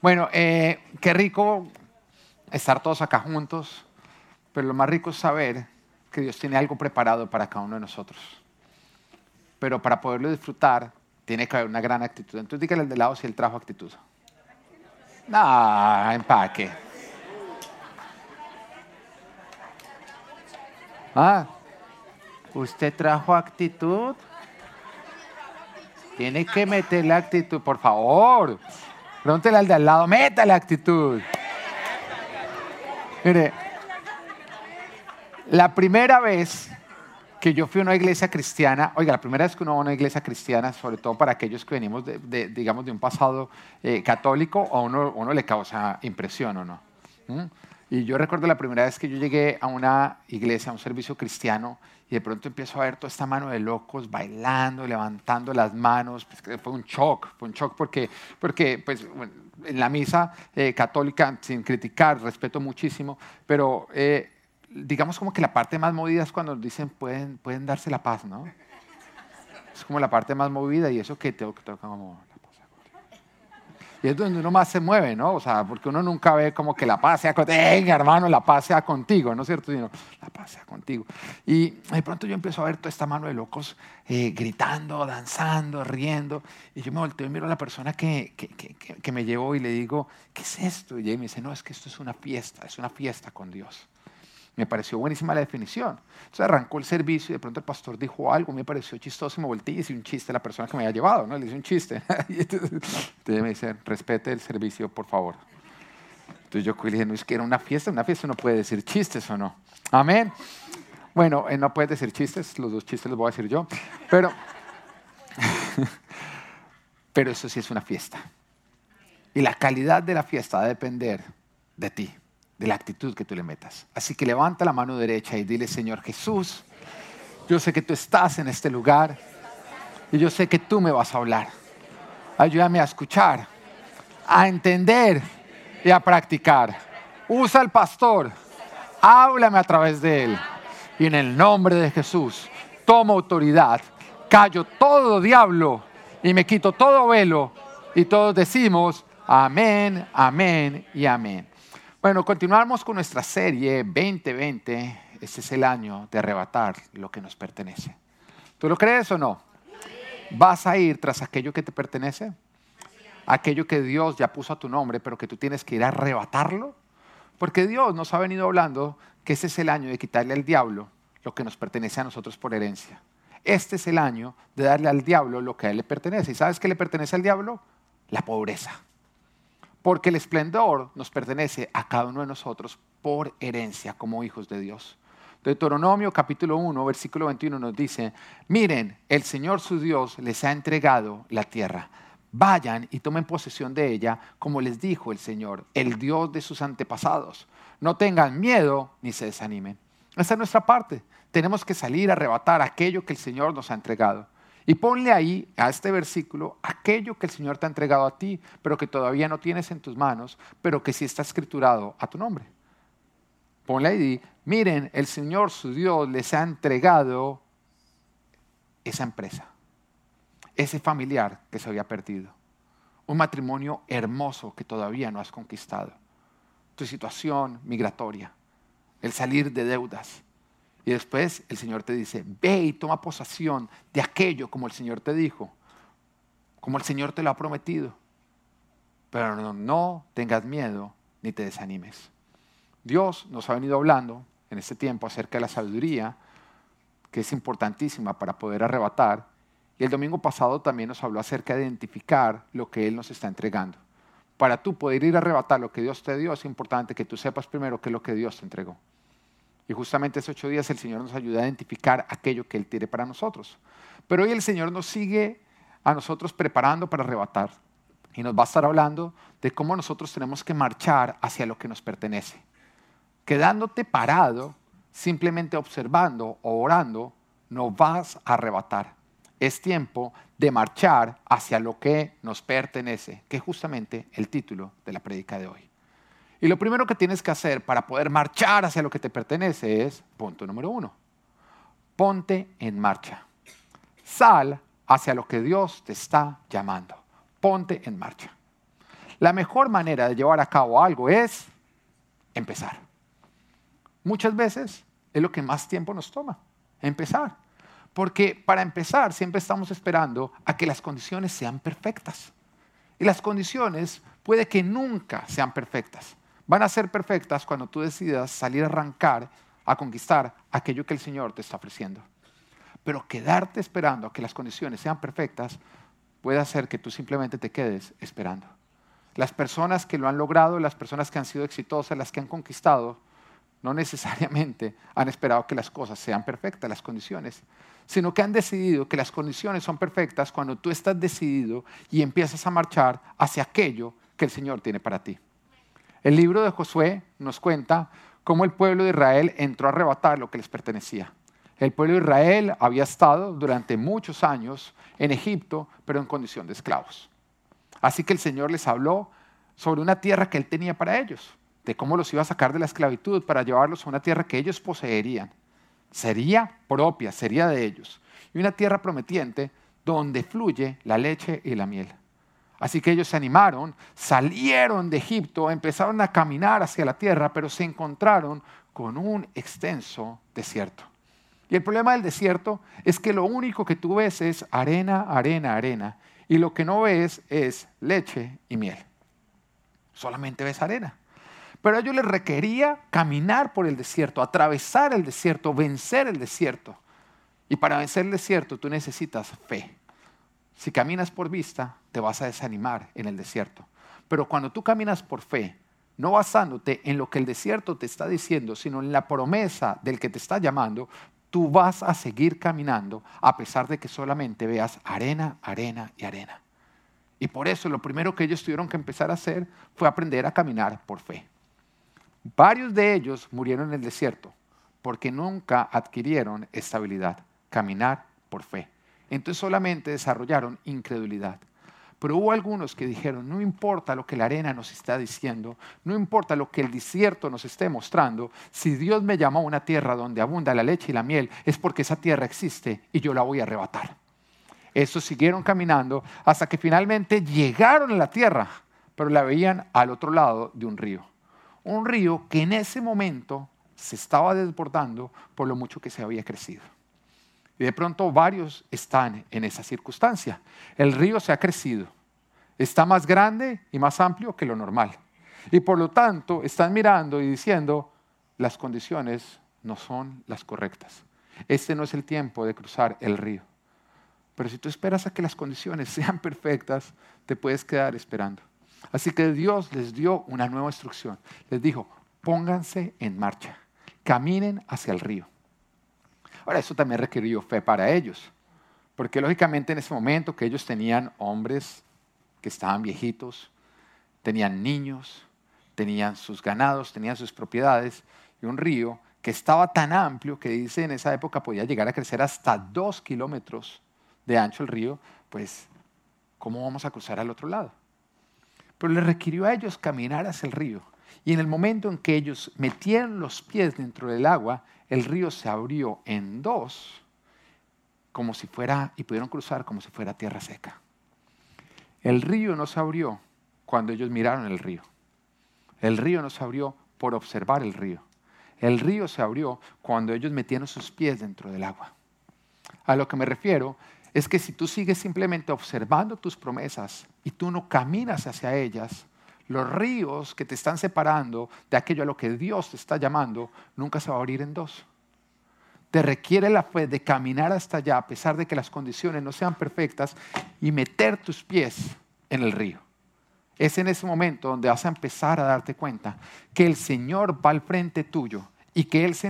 Bueno, eh, qué rico estar todos acá juntos, pero lo más rico es saber que Dios tiene algo preparado para cada uno de nosotros. Pero para poderlo disfrutar, tiene que haber una gran actitud. Entonces dígale al de lado si él trajo actitud. No, empaque. Ah, ¿usted trajo actitud? Tiene que meter la actitud, por favor. Pregúntele al de al lado, meta la actitud. Mire, la primera vez que yo fui a una iglesia cristiana, oiga, la primera vez que uno va a una iglesia cristiana, sobre todo para aquellos que venimos, de, digamos, de un pasado eh, católico, a uno, uno, le causa impresión o no. ¿Mm? Y yo recuerdo la primera vez que yo llegué a una iglesia, a un servicio cristiano, y de pronto empiezo a ver toda esta mano de locos bailando, levantando las manos. Pues, fue un shock, fue un shock porque, porque pues, en la misa eh, católica, sin criticar, respeto muchísimo, pero eh, digamos como que la parte más movida es cuando dicen pueden, pueden darse la paz, ¿no? Es como la parte más movida y eso que tengo que tocar como y es donde uno más se mueve, ¿no? O sea, porque uno nunca ve como que la paz sea contigo, hermano, la paz sea contigo, ¿no es cierto? Sino, la paz sea contigo. Y de pronto yo empiezo a ver toda esta mano de locos eh, gritando, danzando, riendo. Y yo me volteo y miro a la persona que, que, que, que me llevó y le digo, ¿qué es esto? Y ella me dice, no, es que esto es una fiesta, es una fiesta con Dios. Me pareció buenísima la definición. Entonces arrancó el servicio y de pronto el pastor dijo algo, me pareció chistoso me volteé y hice un chiste a la persona que me había llevado, ¿no? Le hice un chiste. entonces, me dice, respete el servicio, por favor. Entonces yo le dije, no es que era una fiesta, una fiesta no puede decir chistes o no. Amén. Bueno, eh, no puede decir chistes, los dos chistes los voy a decir yo, pero, pero eso sí es una fiesta. Y la calidad de la fiesta va a depender de ti de la actitud que tú le metas. Así que levanta la mano derecha y dile, Señor Jesús, yo sé que tú estás en este lugar y yo sé que tú me vas a hablar. Ayúdame a escuchar, a entender y a practicar. Usa al pastor, háblame a través de él. Y en el nombre de Jesús, tomo autoridad, callo todo diablo y me quito todo velo. Y todos decimos, amén, amén y amén. Bueno, continuamos con nuestra serie 2020. Este es el año de arrebatar lo que nos pertenece. ¿Tú lo crees o no? ¿Vas a ir tras aquello que te pertenece? Aquello que Dios ya puso a tu nombre, pero que tú tienes que ir a arrebatarlo. Porque Dios nos ha venido hablando que ese es el año de quitarle al diablo lo que nos pertenece a nosotros por herencia. Este es el año de darle al diablo lo que a él le pertenece. ¿Y sabes qué le pertenece al diablo? La pobreza porque el esplendor nos pertenece a cada uno de nosotros por herencia como hijos de Dios. Deuteronomio capítulo 1, versículo 21 nos dice, miren, el Señor su Dios les ha entregado la tierra. Vayan y tomen posesión de ella, como les dijo el Señor, el Dios de sus antepasados. No tengan miedo ni se desanimen. Esa es nuestra parte. Tenemos que salir a arrebatar aquello que el Señor nos ha entregado. Y ponle ahí a este versículo aquello que el Señor te ha entregado a ti, pero que todavía no tienes en tus manos, pero que sí está escriturado a tu nombre. Ponle ahí, miren, el Señor su Dios les ha entregado esa empresa, ese familiar que se había perdido, un matrimonio hermoso que todavía no has conquistado, tu situación migratoria, el salir de deudas, y después el Señor te dice, ve y toma posesión de aquello como el Señor te dijo, como el Señor te lo ha prometido. Pero no, tengas miedo ni te desanimes. Dios nos ha venido hablando en este tiempo acerca de la sabiduría, que es importantísima para poder arrebatar. Y el domingo pasado también nos habló acerca de identificar lo que Él nos está entregando. Para tú poder ir a arrebatar lo que Dios te dio, es importante que tú sepas primero qué es lo que Dios te entregó. Y justamente esos ocho días el Señor nos ayuda a identificar aquello que Él tiene para nosotros. Pero hoy el Señor nos sigue a nosotros preparando para arrebatar. Y nos va a estar hablando de cómo nosotros tenemos que marchar hacia lo que nos pertenece. Quedándote parado, simplemente observando o orando, no vas a arrebatar. Es tiempo de marchar hacia lo que nos pertenece, que es justamente el título de la prédica de hoy. Y lo primero que tienes que hacer para poder marchar hacia lo que te pertenece es, punto número uno, ponte en marcha. Sal hacia lo que Dios te está llamando. Ponte en marcha. La mejor manera de llevar a cabo algo es empezar. Muchas veces es lo que más tiempo nos toma, empezar. Porque para empezar siempre estamos esperando a que las condiciones sean perfectas. Y las condiciones puede que nunca sean perfectas. Van a ser perfectas cuando tú decidas salir a arrancar, a conquistar aquello que el Señor te está ofreciendo. Pero quedarte esperando a que las condiciones sean perfectas puede hacer que tú simplemente te quedes esperando. Las personas que lo han logrado, las personas que han sido exitosas, las que han conquistado, no necesariamente han esperado que las cosas sean perfectas, las condiciones, sino que han decidido que las condiciones son perfectas cuando tú estás decidido y empiezas a marchar hacia aquello que el Señor tiene para ti. El libro de Josué nos cuenta cómo el pueblo de Israel entró a arrebatar lo que les pertenecía. El pueblo de Israel había estado durante muchos años en Egipto, pero en condición de esclavos. Así que el Señor les habló sobre una tierra que Él tenía para ellos, de cómo los iba a sacar de la esclavitud para llevarlos a una tierra que ellos poseerían. Sería propia, sería de ellos. Y una tierra prometiente donde fluye la leche y la miel. Así que ellos se animaron, salieron de Egipto, empezaron a caminar hacia la tierra, pero se encontraron con un extenso desierto. Y el problema del desierto es que lo único que tú ves es arena, arena, arena. Y lo que no ves es leche y miel. Solamente ves arena. Pero a ellos les requería caminar por el desierto, atravesar el desierto, vencer el desierto. Y para vencer el desierto tú necesitas fe. Si caminas por vista, te vas a desanimar en el desierto. Pero cuando tú caminas por fe, no basándote en lo que el desierto te está diciendo, sino en la promesa del que te está llamando, tú vas a seguir caminando a pesar de que solamente veas arena, arena y arena. Y por eso lo primero que ellos tuvieron que empezar a hacer fue aprender a caminar por fe. Varios de ellos murieron en el desierto porque nunca adquirieron estabilidad, caminar por fe entonces solamente desarrollaron incredulidad. Pero hubo algunos que dijeron, no importa lo que la arena nos está diciendo, no importa lo que el desierto nos esté mostrando, si Dios me llamó a una tierra donde abunda la leche y la miel, es porque esa tierra existe y yo la voy a arrebatar. Estos siguieron caminando hasta que finalmente llegaron a la tierra, pero la veían al otro lado de un río. Un río que en ese momento se estaba desbordando por lo mucho que se había crecido. Y de pronto varios están en esa circunstancia. El río se ha crecido, está más grande y más amplio que lo normal. Y por lo tanto están mirando y diciendo, las condiciones no son las correctas. Este no es el tiempo de cruzar el río. Pero si tú esperas a que las condiciones sean perfectas, te puedes quedar esperando. Así que Dios les dio una nueva instrucción. Les dijo, pónganse en marcha, caminen hacia el río. Ahora, eso también requirió fe para ellos, porque lógicamente en ese momento que ellos tenían hombres que estaban viejitos, tenían niños, tenían sus ganados, tenían sus propiedades, y un río que estaba tan amplio que dice en esa época podía llegar a crecer hasta dos kilómetros de ancho el río, pues, ¿cómo vamos a cruzar al otro lado? Pero le requirió a ellos caminar hacia el río. Y en el momento en que ellos metieron los pies dentro del agua, el río se abrió en dos, como si fuera, y pudieron cruzar como si fuera tierra seca. El río no se abrió cuando ellos miraron el río. El río no se abrió por observar el río. El río se abrió cuando ellos metieron sus pies dentro del agua. A lo que me refiero es que si tú sigues simplemente observando tus promesas y tú no caminas hacia ellas, los ríos que te están separando de aquello a lo que Dios te está llamando, nunca se va a abrir en dos. Te requiere la fe de caminar hasta allá a pesar de que las condiciones no sean perfectas y meter tus pies en el río. Es en ese momento donde vas a empezar a darte cuenta que el Señor va al frente tuyo y que Él se,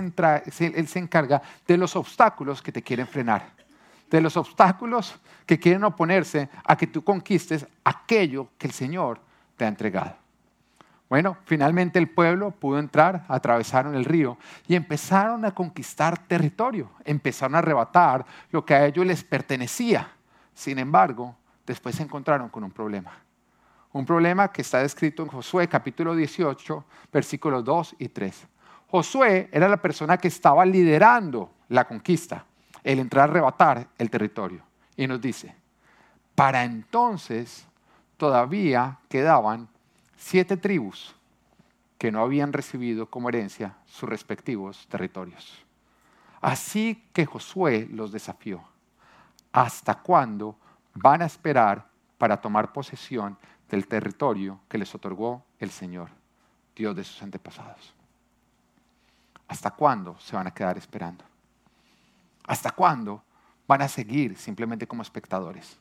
Él se encarga de los obstáculos que te quieren frenar, de los obstáculos que quieren oponerse a que tú conquistes aquello que el Señor te ha entregado. Bueno, finalmente el pueblo pudo entrar, atravesaron el río y empezaron a conquistar territorio, empezaron a arrebatar lo que a ellos les pertenecía. Sin embargo, después se encontraron con un problema. Un problema que está descrito en Josué capítulo 18, versículos 2 y 3. Josué era la persona que estaba liderando la conquista, el entrar a arrebatar el territorio. Y nos dice, para entonces todavía quedaban siete tribus que no habían recibido como herencia sus respectivos territorios. Así que Josué los desafió. ¿Hasta cuándo van a esperar para tomar posesión del territorio que les otorgó el Señor, Dios de sus antepasados? ¿Hasta cuándo se van a quedar esperando? ¿Hasta cuándo van a seguir simplemente como espectadores?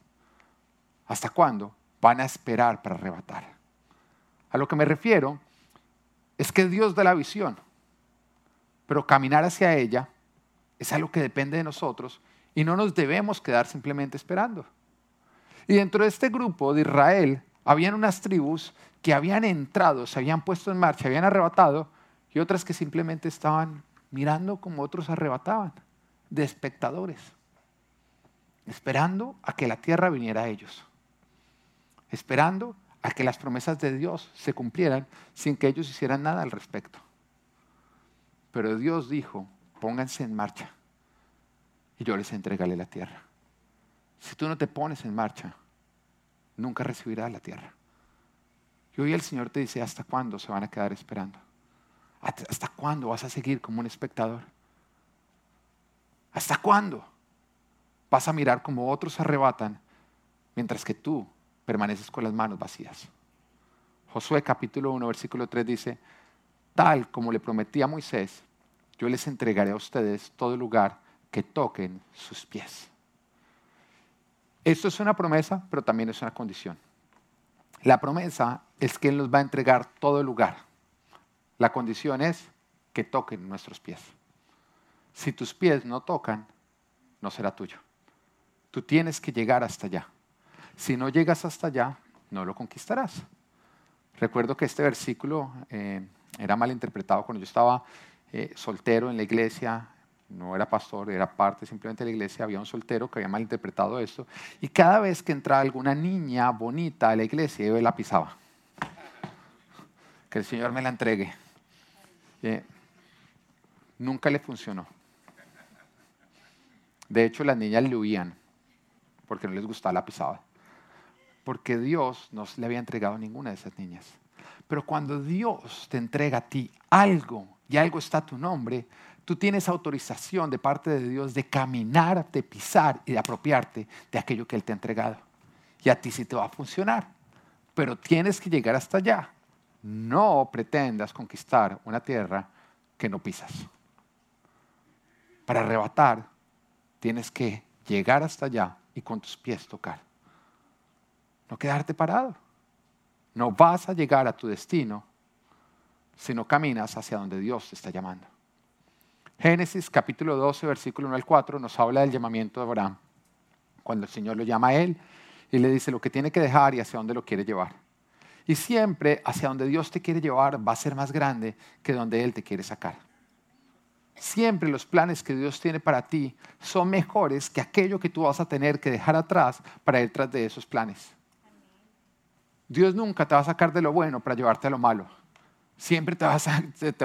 ¿Hasta cuándo van a esperar para arrebatar? A lo que me refiero es que Dios da la visión, pero caminar hacia ella es algo que depende de nosotros y no nos debemos quedar simplemente esperando. Y dentro de este grupo de Israel habían unas tribus que habían entrado, se habían puesto en marcha, habían arrebatado, y otras que simplemente estaban mirando como otros arrebataban, de espectadores, esperando a que la tierra viniera a ellos, esperando a que las promesas de Dios se cumplieran sin que ellos hicieran nada al respecto. Pero Dios dijo, pónganse en marcha y yo les entregaré la tierra. Si tú no te pones en marcha, nunca recibirás la tierra. Y hoy el Señor te dice, ¿hasta cuándo se van a quedar esperando? ¿Hasta cuándo vas a seguir como un espectador? ¿Hasta cuándo vas a mirar como otros arrebatan mientras que tú permaneces con las manos vacías? Josué capítulo 1, versículo 3 dice, tal como le prometí a Moisés, yo les entregaré a ustedes todo lugar que toquen sus pies. Esto es una promesa, pero también es una condición. La promesa es que Él nos va a entregar todo lugar. La condición es que toquen nuestros pies. Si tus pies no tocan, no será tuyo. Tú tienes que llegar hasta allá. Si no llegas hasta allá, no lo conquistarás. Recuerdo que este versículo eh, era mal interpretado cuando yo estaba eh, soltero en la iglesia, no era pastor, era parte simplemente de la iglesia, había un soltero que había mal interpretado esto, y cada vez que entraba alguna niña bonita a la iglesia, yo la pisaba. Que el Señor me la entregue. Eh, nunca le funcionó. De hecho, las niñas le huían porque no les gustaba la pisada. Porque Dios no le había entregado ninguna de esas niñas. Pero cuando Dios te entrega a ti algo y algo está a tu nombre, tú tienes autorización de parte de Dios de caminar, de pisar y de apropiarte de aquello que Él te ha entregado. Y a ti sí te va a funcionar. Pero tienes que llegar hasta allá. No pretendas conquistar una tierra que no pisas. Para arrebatar, tienes que llegar hasta allá y con tus pies tocar. No quedarte parado. No vas a llegar a tu destino si no caminas hacia donde Dios te está llamando. Génesis capítulo 12, versículo 1 al 4 nos habla del llamamiento de Abraham. Cuando el Señor lo llama a él y le dice lo que tiene que dejar y hacia dónde lo quiere llevar. Y siempre hacia donde Dios te quiere llevar va a ser más grande que donde Él te quiere sacar. Siempre los planes que Dios tiene para ti son mejores que aquello que tú vas a tener que dejar atrás para ir tras de esos planes. Dios nunca te va a sacar de lo bueno para llevarte a lo malo. Siempre te va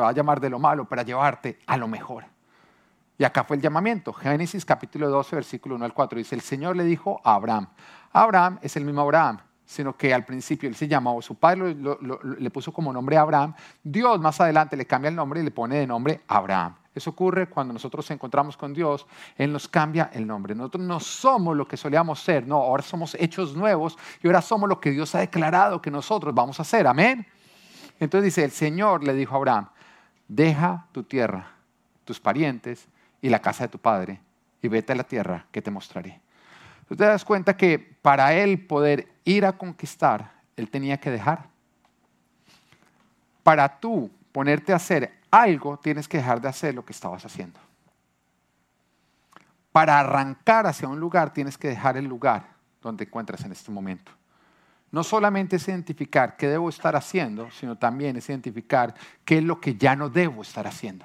a, llamar de lo malo para llevarte a lo mejor. Y acá fue el llamamiento. Génesis capítulo 12, versículo 1 al 4. Dice, el Señor le dijo a Abraham. Abraham es el mismo Abraham sino que al principio él se llamaba, su padre le puso como nombre Abraham, Dios más adelante le cambia el nombre y le pone de nombre Abraham. Eso ocurre cuando nosotros nos encontramos con Dios, Él nos cambia el nombre. Nosotros no somos lo que solíamos ser, no, ahora somos hechos nuevos y ahora somos lo que Dios ha declarado que nosotros vamos a ser. Amén. Entonces dice, el Señor le dijo a Abraham, deja tu tierra, tus parientes y la casa de tu padre y vete a la tierra que te mostraré. Tú te das cuenta que para él poder ir a conquistar, él tenía que dejar. Para tú ponerte a hacer algo, tienes que dejar de hacer lo que estabas haciendo. Para arrancar hacia un lugar, tienes que dejar el lugar donde encuentras en este momento. No solamente es identificar qué debo estar haciendo, sino también es identificar qué es lo que ya no debo estar haciendo.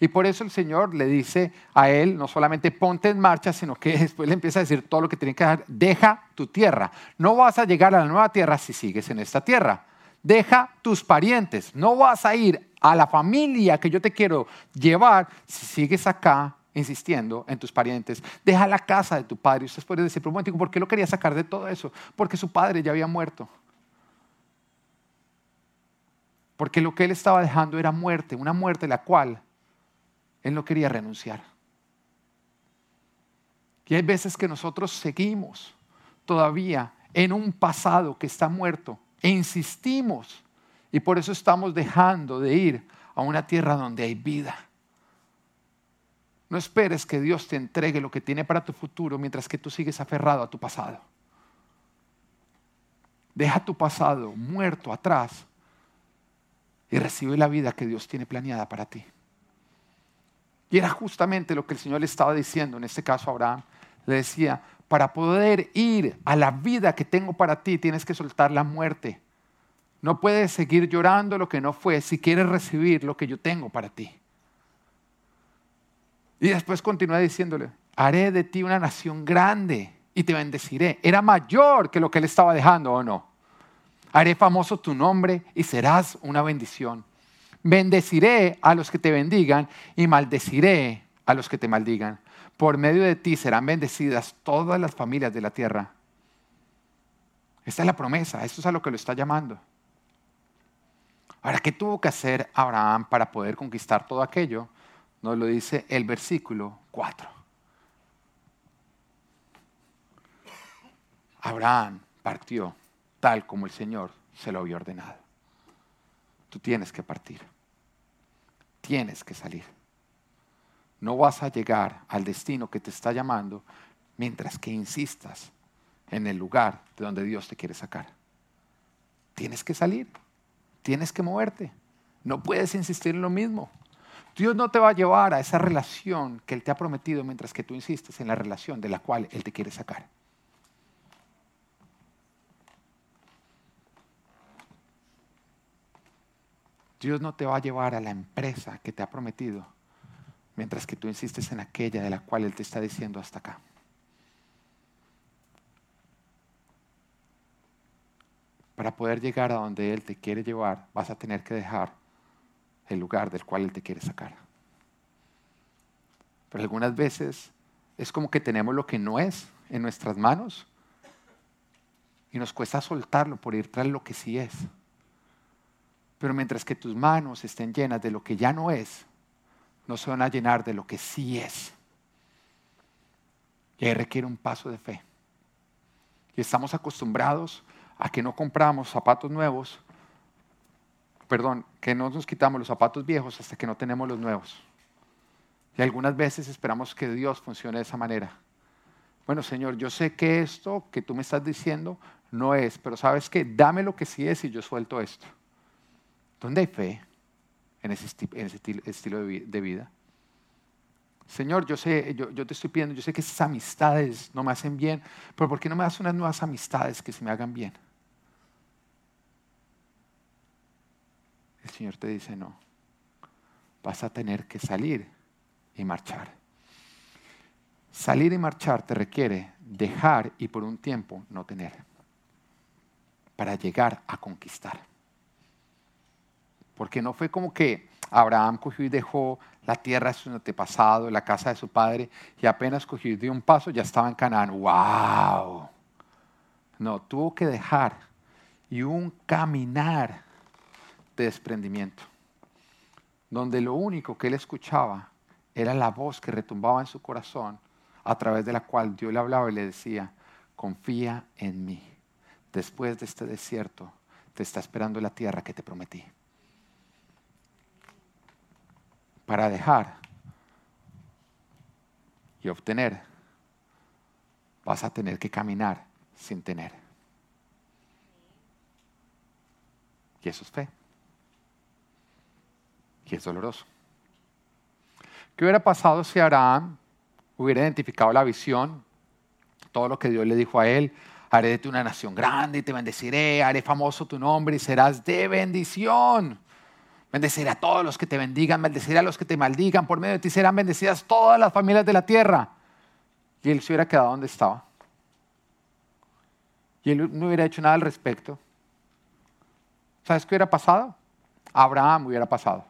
Y por eso el Señor le dice a él, no solamente ponte en marcha, sino que después le empieza a decir todo lo que tiene que hacer, deja tu tierra. No vas a llegar a la nueva tierra si sigues en esta tierra. Deja tus parientes. No vas a ir a la familia que yo te quiero llevar si sigues acá insistiendo en tus parientes. Deja la casa de tu padre. Ustedes pueden decir, pero un ¿por qué lo quería sacar de todo eso? Porque su padre ya había muerto. Porque lo que él estaba dejando era muerte, una muerte la cual él no quería renunciar. Y hay veces que nosotros seguimos todavía en un pasado que está muerto e insistimos y por eso estamos dejando de ir a una tierra donde hay vida. No esperes que Dios te entregue lo que tiene para tu futuro mientras que tú sigues aferrado a tu pasado. Deja tu pasado muerto atrás y recibe la vida que Dios tiene planeada para ti. Y era justamente lo que el Señor le estaba diciendo, en este caso a Abraham. Le decía, para poder ir a la vida que tengo para ti, tienes que soltar la muerte. No puedes seguir llorando lo que no fue si quieres recibir lo que yo tengo para ti. Y después continúa diciéndole, haré de ti una nación grande y te bendeciré. Era mayor que lo que él estaba dejando o no. Haré famoso tu nombre y serás una bendición. Bendeciré a los que te bendigan y maldeciré a los que te maldigan. Por medio de ti serán bendecidas todas las familias de la tierra. Esta es la promesa, esto es a lo que lo está llamando. Ahora, ¿qué tuvo que hacer Abraham para poder conquistar todo aquello? Nos lo dice el versículo 4. Abraham partió tal como el Señor se lo había ordenado. Tú tienes que partir. Tienes que salir. No vas a llegar al destino que te está llamando mientras que insistas en el lugar de donde Dios te quiere sacar. Tienes que salir. Tienes que moverte. No puedes insistir en lo mismo. Dios no te va a llevar a esa relación que Él te ha prometido mientras que tú insistes en la relación de la cual Él te quiere sacar. Dios no te va a llevar a la empresa que te ha prometido mientras que tú insistes en aquella de la cual Él te está diciendo hasta acá. Para poder llegar a donde Él te quiere llevar, vas a tener que dejar el lugar del cual Él te quiere sacar. Pero algunas veces es como que tenemos lo que no es en nuestras manos y nos cuesta soltarlo por ir tras lo que sí es. Pero mientras que tus manos estén llenas de lo que ya no es, no se van a llenar de lo que sí es. Y ahí requiere un paso de fe. Y estamos acostumbrados a que no compramos zapatos nuevos, perdón, que no nos quitamos los zapatos viejos hasta que no tenemos los nuevos. Y algunas veces esperamos que Dios funcione de esa manera. Bueno, Señor, yo sé que esto que tú me estás diciendo no es, pero sabes que dame lo que sí es y yo suelto esto. ¿Dónde hay fe en ese, estilo de vida? Señor, yo sé, yo, yo, te estoy pidiendo, yo sé que esas amistades no me hacen bien, pero ¿por qué no me das unas nuevas amistades que se me hagan bien? El Señor te dice, no, vas a tener que salir y marchar. Salir y marchar te requiere dejar y por un tiempo no tener, para llegar a conquistar. Porque no fue como que Abraham cogió y dejó la tierra de su antepasado, la casa de su padre, y apenas cogió y dio un paso, ya estaba en Canaán. ¡Wow! No, tuvo que dejar y un caminar desprendimiento, donde lo único que él escuchaba era la voz que retumbaba en su corazón, a través de la cual Dios le hablaba y le decía, confía en mí. Después de este desierto te está esperando la tierra que te prometí. Para dejar y obtener, vas a tener que caminar sin tener. Y eso es fe y es doloroso. ¿Qué hubiera pasado si Abraham hubiera identificado la visión, todo lo que Dios le dijo a él? Haré de ti una nación grande y te bendeciré, haré famoso tu nombre y serás de bendición. Bendeciré a todos los que te bendigan, bendeciré a los que te maldigan, por medio de ti serán bendecidas todas las familias de la tierra. Y él se hubiera quedado donde estaba. Y él no hubiera hecho nada al respecto. ¿Sabes qué hubiera pasado? Abraham hubiera pasado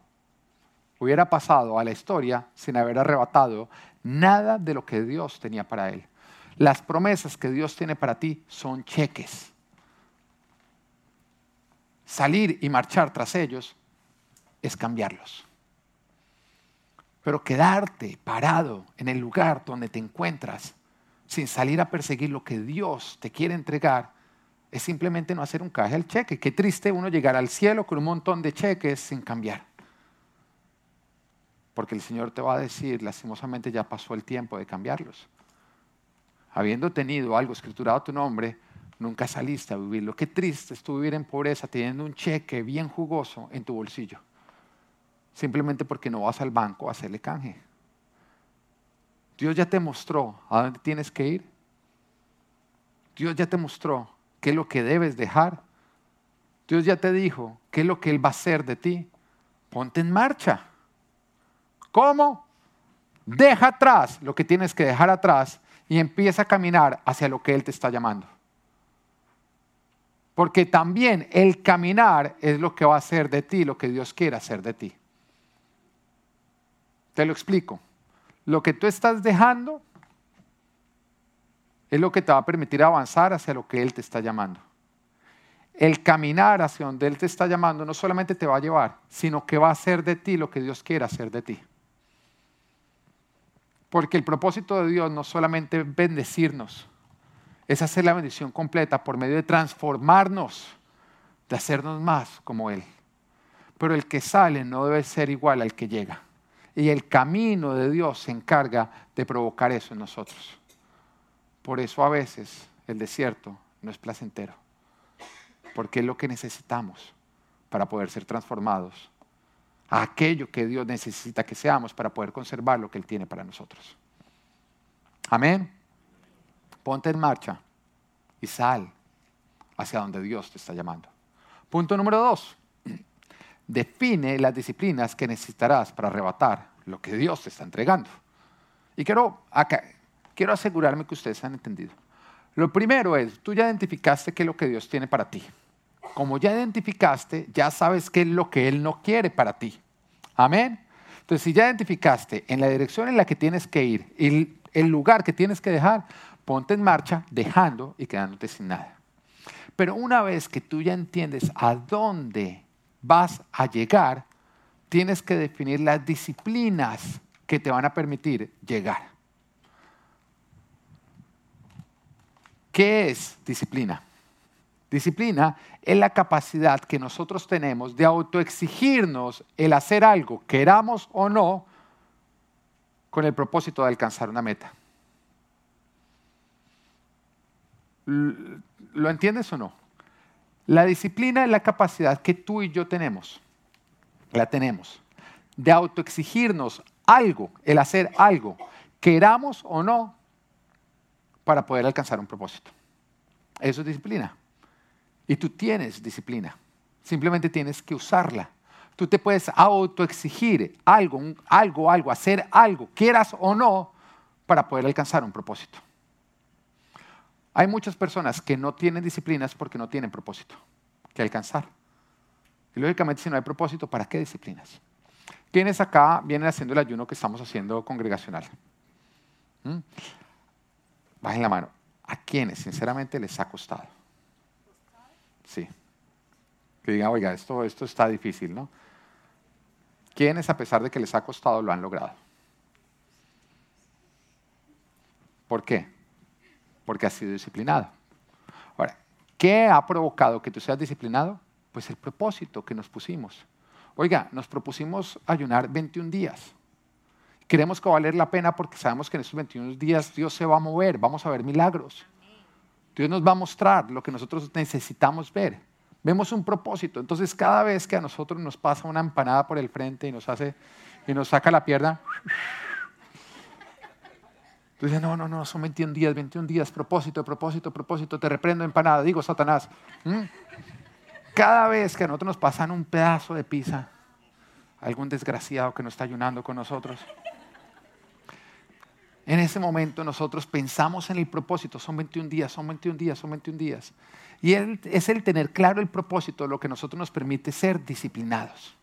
hubiera pasado a la historia sin haber arrebatado nada de lo que Dios tenía para él. Las promesas que Dios tiene para ti son cheques. Salir y marchar tras ellos es cambiarlos. Pero quedarte parado en el lugar donde te encuentras sin salir a perseguir lo que Dios te quiere entregar es simplemente no hacer un caje al cheque. Qué triste uno llegar al cielo con un montón de cheques sin cambiar. Porque el Señor te va a decir, lastimosamente ya pasó el tiempo de cambiarlos. Habiendo tenido algo escriturado a tu nombre, nunca saliste a vivirlo. Qué triste es tu vivir en pobreza teniendo un cheque bien jugoso en tu bolsillo. Simplemente porque no vas al banco a hacerle canje. Dios ya te mostró a dónde tienes que ir. Dios ya te mostró qué es lo que debes dejar. Dios ya te dijo qué es lo que Él va a hacer de ti. Ponte en marcha. ¿Cómo? Deja atrás lo que tienes que dejar atrás y empieza a caminar hacia lo que Él te está llamando. Porque también el caminar es lo que va a hacer de ti lo que Dios quiere hacer de ti. Te lo explico. Lo que tú estás dejando es lo que te va a permitir avanzar hacia lo que Él te está llamando. El caminar hacia donde Él te está llamando no solamente te va a llevar, sino que va a hacer de ti lo que Dios quiere hacer de ti. Porque el propósito de Dios no solamente bendecirnos, es hacer la bendición completa por medio de transformarnos, de hacernos más como Él. Pero el que sale no debe ser igual al que llega. Y el camino de Dios se encarga de provocar eso en nosotros. Por eso a veces el desierto no es placentero, porque es lo que necesitamos para poder ser transformados aquello que Dios necesita que seamos para poder conservar lo que Él tiene para nosotros. Amén. Ponte en marcha y sal hacia donde Dios te está llamando. Punto número dos. Define las disciplinas que necesitarás para arrebatar lo que Dios te está entregando. Y quiero acá, quiero asegurarme que ustedes han entendido. Lo primero es, tú ya identificaste qué es lo que Dios tiene para ti. Como ya identificaste, ya sabes qué es lo que Él no quiere para ti. Amén. Entonces, si ya identificaste en la dirección en la que tienes que ir y el lugar que tienes que dejar, ponte en marcha dejando y quedándote sin nada. Pero una vez que tú ya entiendes a dónde vas a llegar, tienes que definir las disciplinas que te van a permitir llegar. ¿Qué es disciplina? Disciplina es la capacidad que nosotros tenemos de autoexigirnos el hacer algo, queramos o no, con el propósito de alcanzar una meta. ¿Lo entiendes o no? La disciplina es la capacidad que tú y yo tenemos, la tenemos, de autoexigirnos algo, el hacer algo, queramos o no, para poder alcanzar un propósito. Eso es disciplina. Y tú tienes disciplina. Simplemente tienes que usarla. Tú te puedes autoexigir algo, algo, algo, hacer algo, quieras o no, para poder alcanzar un propósito. Hay muchas personas que no tienen disciplinas porque no tienen propósito que alcanzar. Y lógicamente, si no hay propósito, ¿para qué disciplinas? ¿Quiénes acá vienen haciendo el ayuno que estamos haciendo congregacional? ¿Mm? Bajen la mano. ¿A quiénes, sinceramente, les ha costado? Sí. Que digan, oiga, esto, esto está difícil, ¿no? ¿Quiénes, a pesar de que les ha costado, lo han logrado? ¿Por qué? Porque has sido disciplinado. Ahora, ¿qué ha provocado que tú seas disciplinado? Pues el propósito que nos pusimos. Oiga, nos propusimos ayunar 21 días. Queremos que va a valer la pena porque sabemos que en estos 21 días Dios se va a mover, vamos a ver milagros. Dios nos va a mostrar lo que nosotros necesitamos ver. Vemos un propósito. Entonces, cada vez que a nosotros nos pasa una empanada por el frente y nos hace y nos saca la pierna, dices, no, no, no, son 21 días, 21 días, propósito, propósito, propósito, te reprendo empanada, digo, Satanás. Cada vez que a nosotros nos pasan un pedazo de pizza, algún desgraciado que no está ayunando con nosotros, en ese momento nosotros pensamos en el propósito, son 21 días, son 21 días, son 21 días. Y es el tener claro el propósito lo que nosotros nos permite ser disciplinados.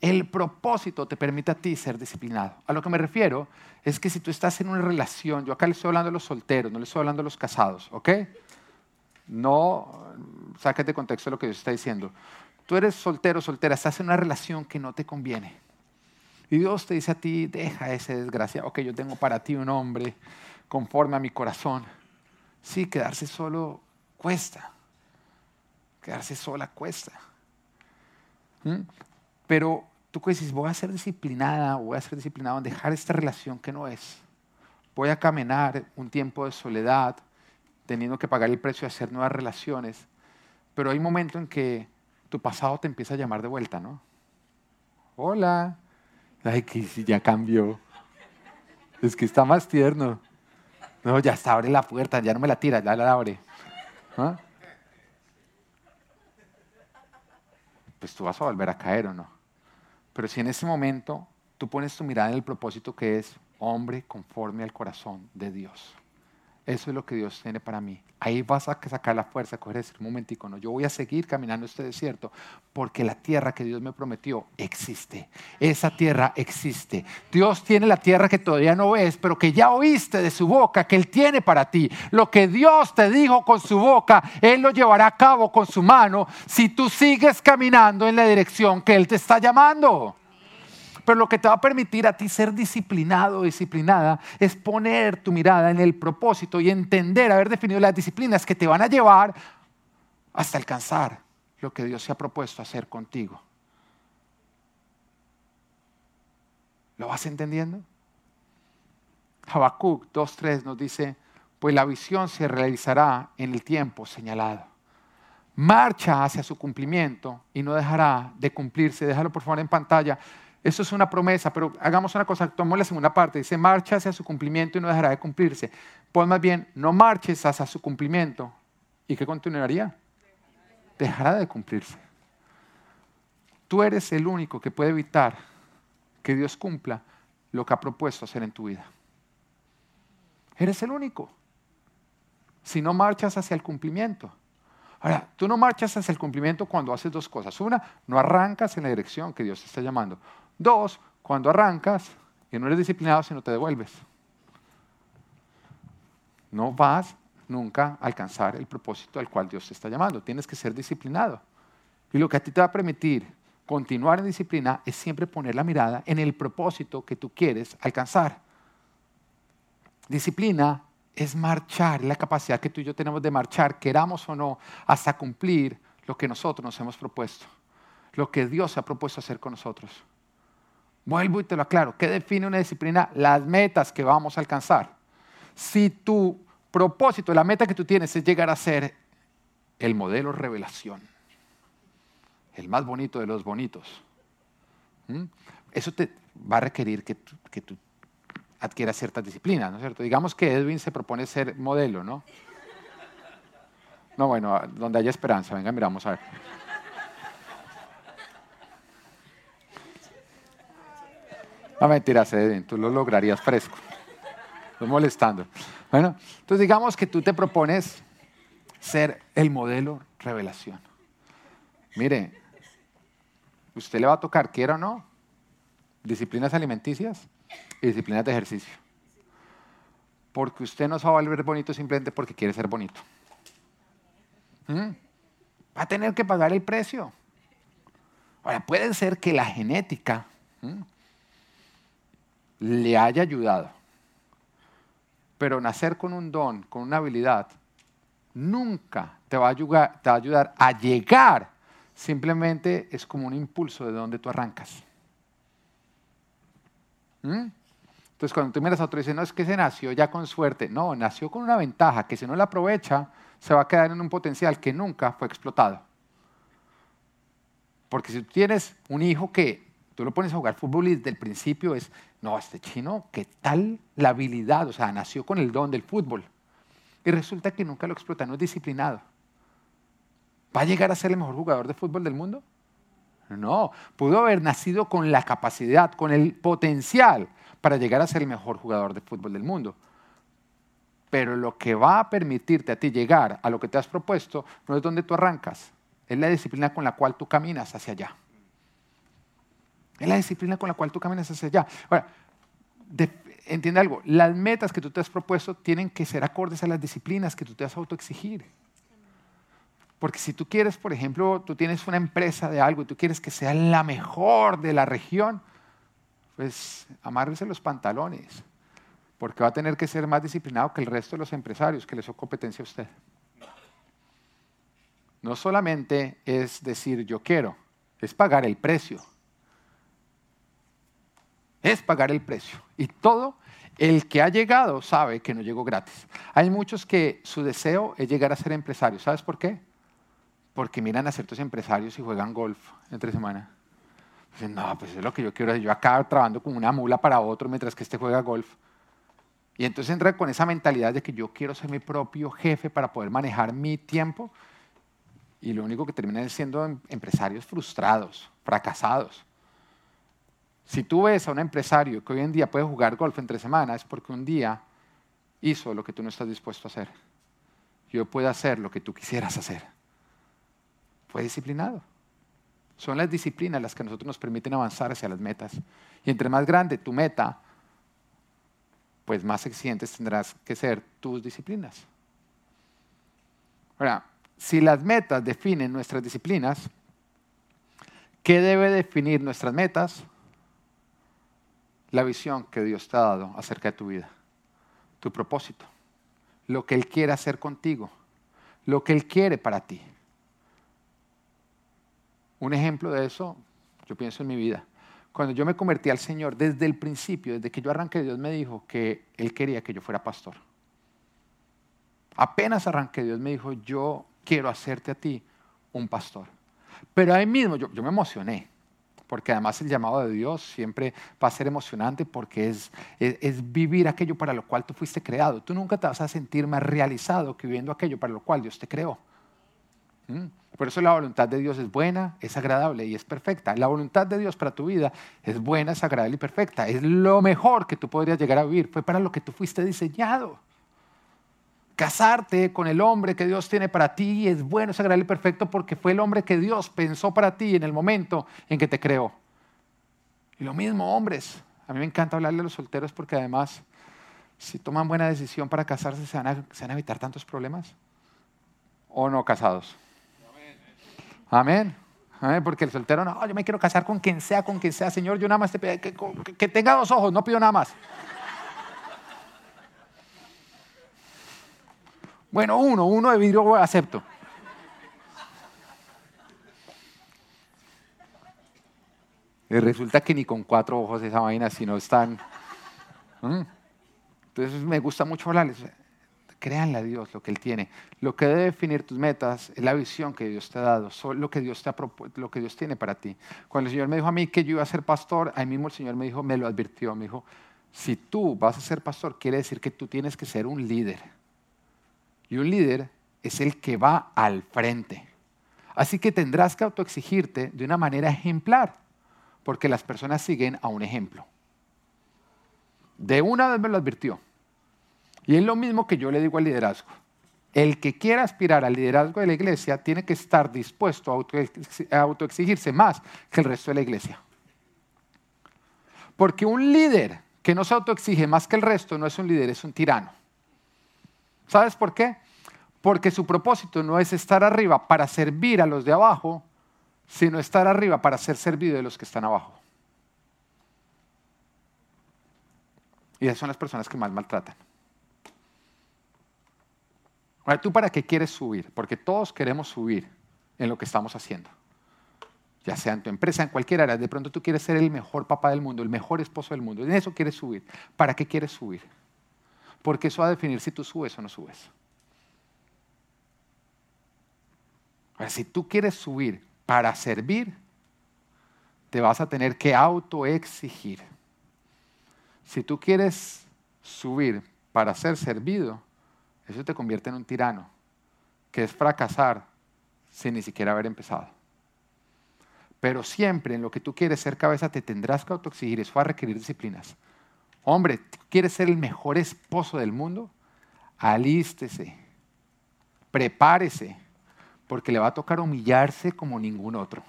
El propósito te permite a ti ser disciplinado. A lo que me refiero es que si tú estás en una relación, yo acá le estoy hablando a los solteros, no le estoy hablando a los casados, ¿ok? No saques de contexto lo que yo está diciendo. tú eres soltero, soltera, estás en una relación que no te conviene. Y Dios te dice a ti, deja ese desgraciado que yo tengo para ti un hombre conforme a mi corazón. Sí, quedarse solo cuesta. Quedarse sola cuesta. ¿Mm? Pero tú dices, voy a ser disciplinada, voy a ser disciplinado en dejar esta relación que no es. Voy a caminar un tiempo de soledad, teniendo que pagar el precio de hacer nuevas relaciones. Pero hay un momento en que tu pasado te empieza a llamar de vuelta, ¿no? Hola. Ay, que si ya cambió. Es que está más tierno. No, ya está, abre la puerta, ya no me la tira, ya la abre. ¿Ah? Pues tú vas a volver a caer o no. Pero si en ese momento tú pones tu mirada en el propósito que es hombre conforme al corazón de Dios. Eso es lo que Dios tiene para mí. Ahí vas a sacar la fuerza, coger ese momentico. No, yo voy a seguir caminando este desierto porque la tierra que Dios me prometió existe. Esa tierra existe. Dios tiene la tierra que todavía no ves, pero que ya oíste de su boca, que Él tiene para ti. Lo que Dios te dijo con su boca, Él lo llevará a cabo con su mano si tú sigues caminando en la dirección que Él te está llamando. Pero lo que te va a permitir a ti ser disciplinado disciplinada es poner tu mirada en el propósito y entender, haber definido las disciplinas que te van a llevar hasta alcanzar lo que Dios se ha propuesto hacer contigo. ¿Lo vas entendiendo? Habacuc 2.3 nos dice, pues la visión se realizará en el tiempo señalado. Marcha hacia su cumplimiento y no dejará de cumplirse. Déjalo por favor en pantalla. Eso es una promesa, pero hagamos una cosa, tomemos la segunda parte, dice, marcha hacia su cumplimiento y no dejará de cumplirse. Pues más bien, no marches hacia su cumplimiento. ¿Y qué continuaría? Dejará de cumplirse. Tú eres el único que puede evitar que Dios cumpla lo que ha propuesto hacer en tu vida. Eres el único. Si no marchas hacia el cumplimiento. Ahora, tú no marchas hacia el cumplimiento cuando haces dos cosas. Una, no arrancas en la dirección que Dios te está llamando. Dos, cuando arrancas y no eres disciplinado, sino te devuelves. No vas nunca a alcanzar el propósito al cual Dios te está llamando. Tienes que ser disciplinado. Y lo que a ti te va a permitir continuar en disciplina es siempre poner la mirada en el propósito que tú quieres alcanzar. Disciplina es marchar, la capacidad que tú y yo tenemos de marchar, queramos o no, hasta cumplir lo que nosotros nos hemos propuesto, lo que Dios ha propuesto hacer con nosotros. Vuelvo y te lo aclaro. ¿Qué define una disciplina? Las metas que vamos a alcanzar. Si tu propósito, la meta que tú tienes es llegar a ser el modelo revelación, el más bonito de los bonitos, eso te va a requerir que tú, adquieras ciertas disciplinas, ¿no es cierto? Digamos que Edwin se propone ser modelo, ¿no? No, bueno, donde haya esperanza, venga, miramos a ver. No mentiras, Edwin, tú lo lograrías fresco. Estoy molestando. Bueno, entonces digamos que tú te propones ser el modelo revelación. Mire, usted le va a tocar, quiera o no, disciplinas alimenticias y disciplinas de ejercicio. Porque usted no se va a volver bonito simplemente porque quiere ser bonito. ¿Mm? Va a tener que pagar el precio. Ahora, puede ser que la genética le haya ayudado. Pero nacer con un don, con una habilidad, nunca te va a ayudar, a, llegar. Simplemente es como un impulso de donde tú arrancas. ¿Mm? Entonces, cuando tú miras a otro y no, es que se nació ya con suerte. No, nació con una ventaja que si no la aprovecha, se va a quedar en un potencial que nunca fue explotado. Porque si tú tienes un hijo que tú lo pones a jugar fútbol y desde el principio es, no, este chino, ¿qué tal la habilidad? O sea, nació con el don del fútbol. Y resulta que nunca lo explota, no es disciplinado. ¿Va a llegar a ser el mejor jugador de fútbol del mundo? No, pudo haber nacido con la capacidad, con el potencial para llegar a ser el mejor jugador de fútbol del mundo. Pero lo que va a permitirte a ti llegar a lo que te has propuesto no es donde tú arrancas, es la disciplina con la cual tú caminas hacia allá. Es la disciplina con la cual tú caminas hacia allá. Ahora, entiende algo, las metas que tú te has propuesto tienen que ser acordes a las disciplinas que tú te vas a autoexigir. Porque si tú quieres, por ejemplo, tú tienes una empresa de algo y tú quieres que sea la mejor de la región, pues amárrese los pantalones, porque va a tener que ser más disciplinado que el resto de los empresarios que les son competencia a usted. No solamente es decir yo quiero, es pagar el precio. Es pagar el precio. Y todo el que ha llegado sabe que no llegó gratis. Hay muchos que su deseo es llegar a ser empresarios. ¿Sabes por qué? Porque miran a ciertos empresarios y juegan golf entre semana. Dicen, no, pues es lo que yo quiero. Yo acá trabajando como una mula para otro mientras que este juega golf. Y entonces entra con esa mentalidad de que yo quiero ser mi propio jefe para poder manejar mi tiempo. Y lo único que terminan siendo em, empresarios frustrados, fracasados. Si tú ves a un empresario que hoy en día puede jugar golf entre semanas, es porque un día hizo lo que tú no estás dispuesto a hacer. Yo puedo hacer lo que tú quisieras hacer. Fue disciplinado. Son las disciplinas las que a nosotros nos permiten avanzar hacia las metas. Y entre más grande tu meta, pues más exigentes tendrás que ser tus disciplinas. Ahora, si las metas definen nuestras disciplinas, ¿qué debe definir nuestras metas? La visión que Dios te ha dado acerca de tu vida, tu propósito, lo que Él quiere hacer contigo, lo que Él quiere para ti. Un ejemplo de eso, yo pienso en mi vida. Cuando yo me convertí al Señor, desde el principio, desde que yo arranqué, Dios me dijo que Él quería que yo fuera pastor. Apenas arranqué, Dios me dijo, yo quiero hacerte a ti un pastor. Pero ahí mismo yo, me emocioné, porque además el llamado de Dios siempre va a ser emocionante porque es, es, vivir aquello para lo cual tú fuiste creado. Tú nunca te vas a sentir más realizado que viviendo aquello para lo cual Dios te creó. ¿Mm? Por eso la voluntad de Dios es buena, es agradable y es perfecta. La voluntad de Dios para tu vida es buena, es agradable y perfecta. Es lo mejor que tú podrías llegar a vivir. Fue para lo que tú fuiste diseñado. Casarte con el hombre que Dios tiene para ti es bueno, es agradable y perfecto porque fue el hombre que Dios pensó para ti en el momento en que te creó. Y lo mismo, hombres. A mí me encanta hablarle a los solteros porque además, si toman buena decisión para casarse, se van a, evitar tantos problemas. ¿O no casados? Amén. Porque el soltero no, yo me quiero casar con quien sea, con quien sea, Señor, yo nada más te pido que, tenga dos ojos, no pido nada más. Bueno, uno, uno de vidrio acepto. Y resulta que ni con cuatro ojos esa vaina, sino están. Entonces me gusta mucho hablarles créanle a Dios lo que Él tiene. Lo que debe definir tus metas es la visión que Dios te ha dado, lo que Dios, te ha lo que Dios tiene para ti. Cuando el Señor me dijo a mí que yo iba a ser pastor, ahí mismo el Señor me dijo, me lo advirtió, me dijo, si tú vas a ser pastor, quiere decir que tú tienes que ser un líder. Y un líder es el que va al frente. Así que tendrás que autoexigirte de una manera ejemplar, porque las personas siguen a un ejemplo. De una vez me lo advirtió. Y es lo mismo que yo le digo al liderazgo. El que quiera aspirar al liderazgo de la iglesia tiene que estar dispuesto a autoexigirse más que el resto de la iglesia. Porque un líder que no se autoexige más que el resto no es un líder, es un tirano. ¿Sabes por qué? Porque su propósito no es estar arriba para servir a los de abajo, sino estar arriba para ser servido de los que están abajo. Y esas son las personas que más maltratan. Ahora, ¿tú para qué quieres subir? Porque todos queremos subir en lo que estamos haciendo. Ya sea en tu empresa, en cualquier área. De pronto tú quieres ser el mejor papá del mundo, el mejor esposo del mundo. En eso quieres subir. ¿Para qué quieres subir? Porque eso va a definir si tú subes o no subes. Ahora, si tú quieres subir para servir, te vas a tener que autoexigir. Si tú quieres subir para ser servido, eso te convierte en un tirano, que es fracasar sin ni siquiera haber empezado. Pero siempre en lo que tú quieres ser cabeza te tendrás que autoexigir, eso va a requerir disciplinas. Hombre, ¿quieres ser el mejor esposo del mundo? Alístese, prepárese, porque le va a tocar humillarse como ningún otro.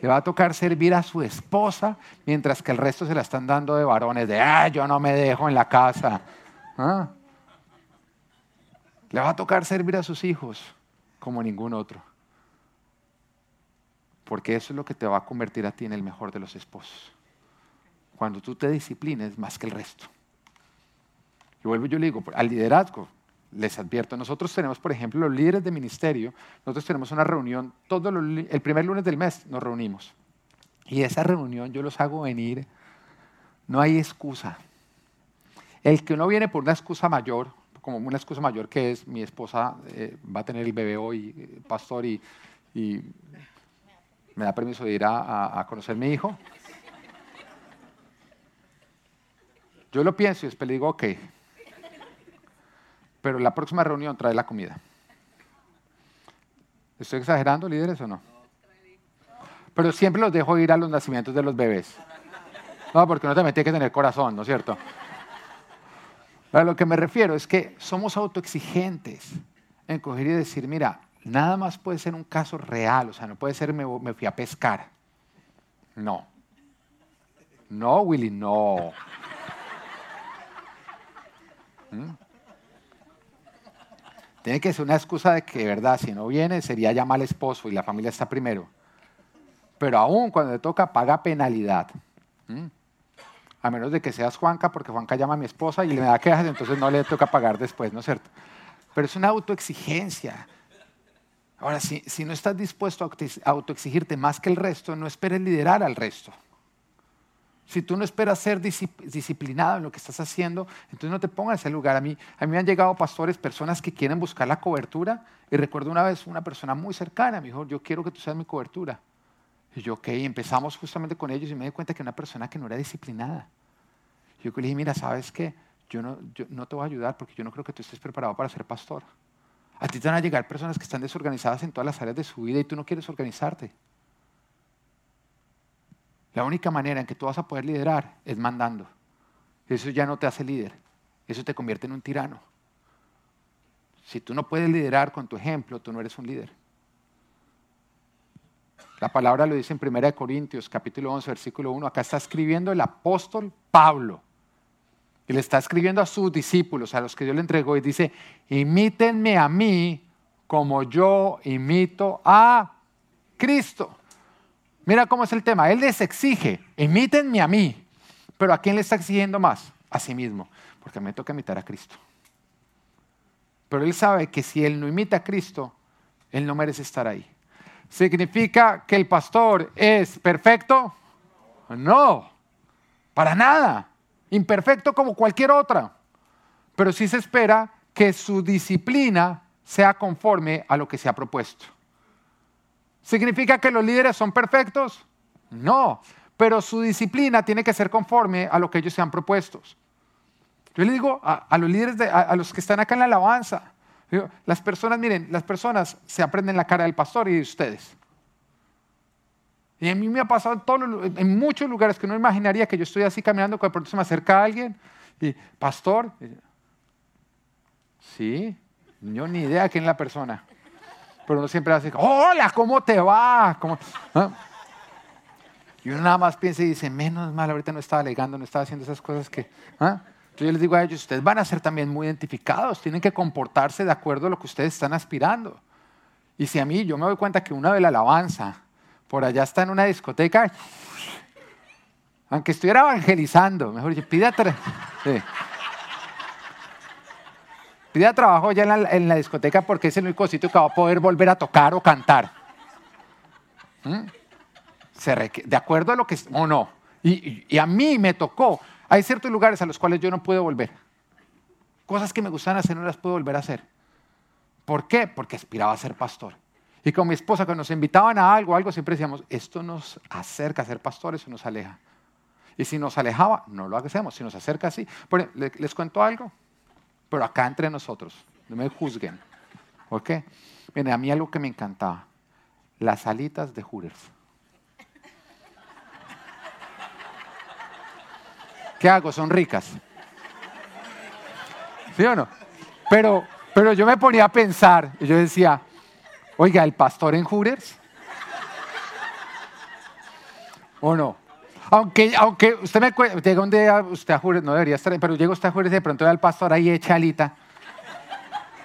Le va a tocar servir a su esposa mientras que el resto se la están dando de varones, de, ah, yo no me dejo en la casa. ¿Ah? Le va a tocar servir a sus hijos como ningún otro. Porque eso es lo que te va a convertir a ti en el mejor de los esposos. Cuando tú te disciplines más que el resto. Y vuelvo yo le digo, al liderazgo, les advierto, nosotros tenemos, por ejemplo, los líderes de ministerio, nosotros tenemos una reunión, todo el primer lunes del mes nos reunimos. Y esa reunión yo los hago venir, no hay excusa. El que uno viene por una excusa mayor, como una excusa mayor que es mi esposa eh, va a tener el bebé hoy, eh, pastor, y, me da permiso de ir a, a conocer a mi hijo. Yo lo pienso y después le digo, ok, pero la próxima reunión trae la comida. ¿Estoy exagerando, líderes, o no? Pero siempre los dejo ir a los nacimientos de los bebés. No, porque uno también tiene que tener corazón, ¿no es cierto? A lo que me refiero es que somos autoexigentes en coger y decir, mira, nada más puede ser un caso real, o sea, no puede ser me, me fui a pescar. No. No, Willy, no. Tiene que ser una excusa de que, de verdad, si no viene, sería ya mal esposo y la familia está primero. Pero aún cuando le toca, paga penalidad. A menos de que seas Juanca, porque Juanca llama a mi esposa y le da quejas, entonces no le toca pagar después, ¿no es cierto? Pero es una autoexigencia. Ahora, si, si no estás dispuesto a autoexigirte más que el resto, no esperes liderar al resto. Si tú no esperas ser disciplinado en lo que estás haciendo, entonces no te pongas en ese lugar. A mí, a mí me han llegado pastores, personas que quieren buscar la cobertura. Y recuerdo una vez una persona muy cercana, me dijo, yo quiero que tú seas mi cobertura. Y yo, ok, empezamos justamente con ellos y me di cuenta que una persona que no era disciplinada. Yo le dije, mira, ¿sabes qué? Yo no, yo no te voy a ayudar porque yo no creo que tú estés preparado para ser pastor. A ti te van a llegar personas que están desorganizadas en todas las áreas de su vida y tú no quieres organizarte. La única manera en que tú vas a poder liderar es mandando. Eso ya no te hace líder. Eso te convierte en un tirano. Si tú no puedes liderar con tu ejemplo, tú no eres un líder. La palabra lo dice en 1 Corintios, capítulo 11, versículo 1. Acá está escribiendo el apóstol Pablo. Y le está escribiendo a sus discípulos, a los que Dios le entregó, y dice, imítenme a mí como yo imito a Cristo. Mira cómo es el tema. Él les exige, imítenme a mí. Pero ¿a quién le está exigiendo más? A sí mismo. Porque me toca imitar a Cristo. Pero él sabe que si él no imita a Cristo, él no merece estar ahí. ¿Significa que el pastor es perfecto? No, para nada. Imperfecto como cualquier otra. Pero sí se espera que su disciplina sea conforme a lo que se ha propuesto. ¿Significa que los líderes son perfectos? No, pero su disciplina tiene que ser conforme a lo que ellos se han propuesto. Yo le digo a, los líderes, a, los que están acá en la alabanza, las personas, miren, las personas se aprenden la cara del pastor y de ustedes. Y a mí me ha pasado en, en muchos lugares que no imaginaría que yo estoy así caminando, cuando de pronto se me acerca alguien y, pastor, sí, yo ni idea quién es la persona. Pero uno siempre hace, hola, ¿cómo te va? ¿Ah? Y uno nada más piensa y dice, menos mal, ahorita no estaba alegando, no estaba haciendo esas cosas que... ¿ah? Entonces yo les digo a ellos, ustedes van a ser también muy identificados, tienen que comportarse de acuerdo a lo que ustedes están aspirando. Y si a mí yo me doy cuenta que una de la alabanza por allá está en una discoteca, aunque estuviera evangelizando, mejor dicho, pida. Sí. Pida trabajo ya en la, discoteca porque es el único sitio que va a poder volver a tocar o cantar. ¿Mm? de acuerdo a lo que... o no. Y, a mí me tocó. Hay ciertos lugares a los cuales yo no puedo volver. Cosas que me gustan hacer no las puedo volver a hacer. ¿Por qué? Porque aspiraba a ser pastor. Y con mi esposa, cuando nos invitaban a algo, algo, siempre decíamos, esto nos acerca a ser pastores o nos aleja. Y si nos alejaba, no lo hacemos. Si nos acerca, sí. les cuento algo pero acá entre nosotros, no me juzguen. ¿Ok? Miren, a mí algo que me encantaba, las alitas de Hooters. ¿Qué hago? Son ricas. ¿Sí o no? Pero, pero yo me ponía a pensar, y yo decía, oiga, ¿el pastor en Hooters? ¿O no? Aunque, aunque usted me llega un día, usted a no debería estar, pero llega usted a Jures y de pronto ve al pastor ahí echa alita.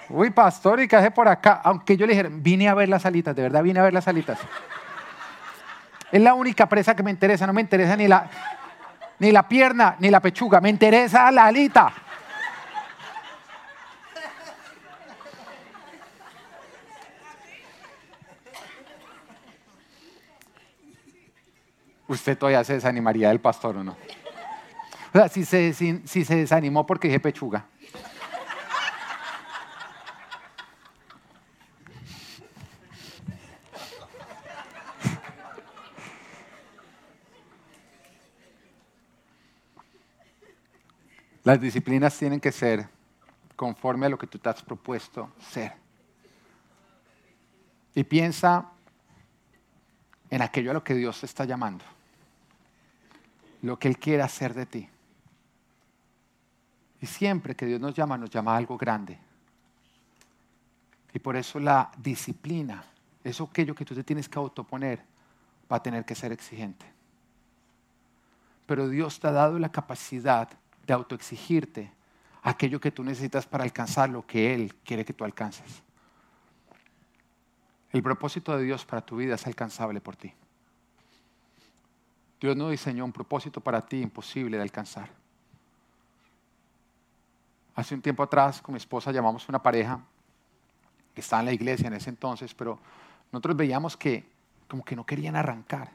Uy, pastor, ¿y qué hace por acá? Aunque yo le dijera, vine a ver las alitas, de verdad vine a ver las alitas. Es la única presa que me interesa, no me interesa ni la, ni la pierna, ni la pechuga, me interesa la alita. ¿Usted todavía se desanimaría del pastor o no? O sea, si se, si, si se desanimó porque dije pechuga. Las disciplinas tienen que ser conforme a lo que tú te has propuesto ser. Y piensa en aquello a lo que Dios te está llamando, lo que Él quiere hacer de ti. Y siempre que Dios nos llama, nos llama a algo grande. Y por eso la disciplina, eso aquello que tú te tienes que autoponer, va a tener que ser exigente. Pero Dios te ha dado la capacidad de autoexigirte aquello que tú necesitas para alcanzar lo que Él quiere que tú alcances. El propósito de Dios para tu vida es alcanzable por ti. Dios no diseñó un propósito para ti imposible de alcanzar. Hace un tiempo atrás con mi esposa llamamos a una pareja que estaba en la iglesia en ese entonces, pero nosotros veíamos que como que no querían arrancar.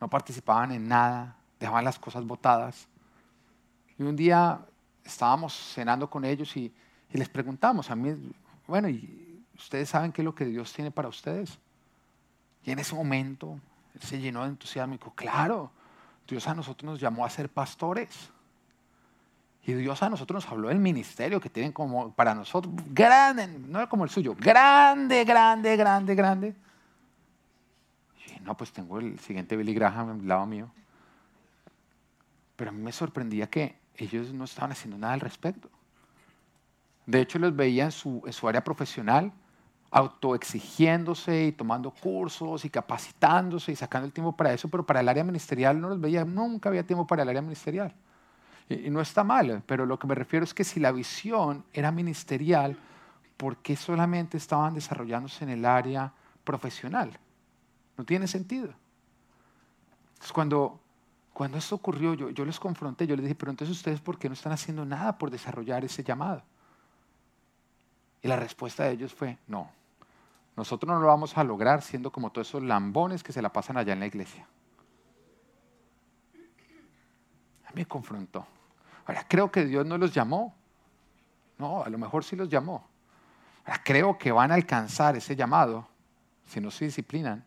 No participaban en nada, dejaban las cosas botadas. Y un día estábamos cenando con ellos y, les preguntamos, a mí, bueno, ¿y ustedes saben qué es lo que Dios tiene para ustedes? Y en ese momento él se llenó de entusiasmo y dijo, claro, Dios a nosotros nos llamó a ser pastores. Y Dios a nosotros nos habló del ministerio que tienen como para nosotros grande, no era como el suyo, grande, grande, grande, grande. Y no, pues tengo el siguiente Billy Graham al lado mío. Pero a mí me sorprendía que ellos no estaban haciendo nada al respecto. De hecho, los veía en su, área profesional autoexigiéndose y tomando cursos y capacitándose y sacando el tiempo para eso, pero para el área ministerial no los veía, nunca había tiempo para el área ministerial. Y, no está mal, pero lo que me refiero es que si la visión era ministerial, ¿por qué solamente estaban desarrollándose en el área profesional? No tiene sentido. Es cuando cuando esto ocurrió, yo, yo les confronté, yo les dije, pero entonces ustedes, ¿por qué no están haciendo nada por desarrollar ese llamado? Y la respuesta de ellos fue, no, nosotros no lo vamos a lograr siendo como todos esos lambones que se la pasan allá en la iglesia. A mí me confrontó. Ahora, creo que Dios no los llamó. No, a lo mejor sí los llamó. Ahora, creo que van a alcanzar ese llamado. Si no se disciplinan,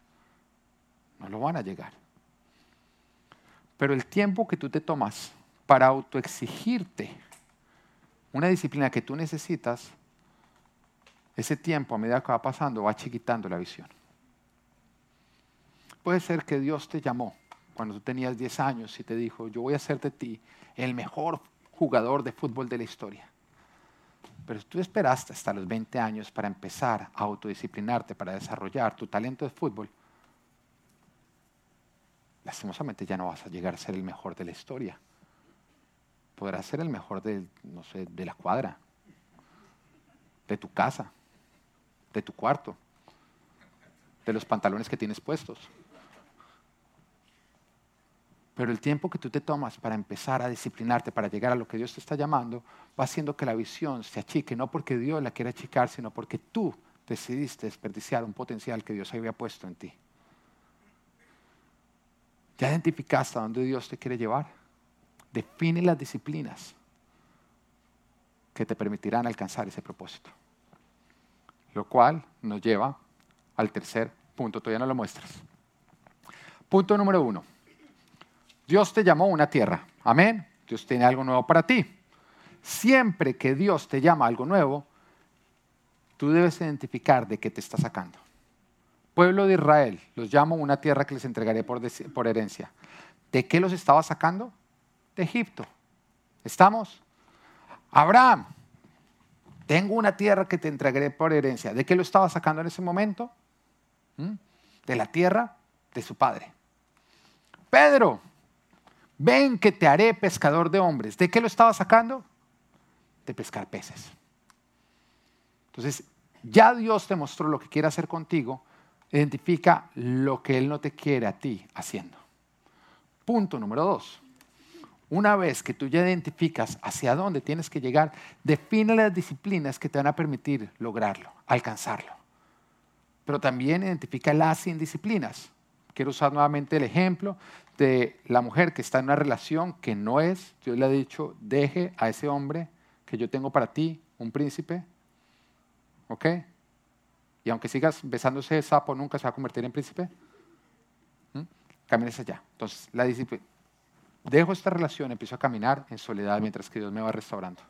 no lo van a llegar. Pero el tiempo que tú te tomas para autoexigirte una disciplina que tú necesitas, ese tiempo a medida que va pasando va chiquitando la visión. Puede ser que Dios te llamó cuando tú tenías 10 años y te dijo, yo voy a hacer de ti el mejor jugador de fútbol de la historia. Pero tú esperaste hasta los 20 años para empezar a autodisciplinarte, para desarrollar tu talento de fútbol, lastimosamente ya no vas a llegar a ser el mejor de la historia. Podrás ser el mejor de, no sé, de la cuadra, de tu casa, de tu cuarto, de los pantalones que tienes puestos. Pero el tiempo que tú te tomas para empezar a disciplinarte, para llegar a lo que Dios te está llamando, va haciendo que la visión se achique, no porque Dios la quiera achicar, sino porque tú decidiste desperdiciar un potencial que Dios había puesto en ti. Ya identificaste a dónde Dios te quiere llevar. Define las disciplinas que te permitirán alcanzar ese propósito. Lo cual nos lleva al tercer punto, todavía no lo muestras. Punto número uno. Dios te llamó a una tierra. Amén. Dios tiene algo nuevo para ti. Siempre que Dios te llama algo nuevo, tú debes identificar de qué te está sacando pueblo de Israel, los llamo una tierra que les entregaré por herencia. ¿De qué los estaba sacando? De Egipto. ¿Estamos? Abraham, tengo una tierra que te entregaré por herencia. ¿De qué lo estaba sacando en ese momento? ¿Mm? De la tierra de su padre. Pedro, ven que te haré pescador de hombres. ¿De qué lo estaba sacando? De pescar peces. Entonces, ya Dios te mostró lo que quiere hacer contigo, identifica lo que Él no te quiere a ti haciendo. Punto número dos. Una vez que tú ya identificas hacia dónde tienes que llegar, define las disciplinas que te van a permitir lograrlo, alcanzarlo. Pero también identifica las indisciplinas. Quiero usar nuevamente el ejemplo de la mujer que está en una relación que no es, Dios le ha dicho, deje a ese hombre que yo tengo para ti, un príncipe, ¿ok? Y aunque sigas besándose de sapo, nunca se va a convertir en príncipe. ¿Mm? Camines allá. Entonces, la disciplina dejo esta relación, empiezo a caminar en soledad mientras que Dios me va restaurando.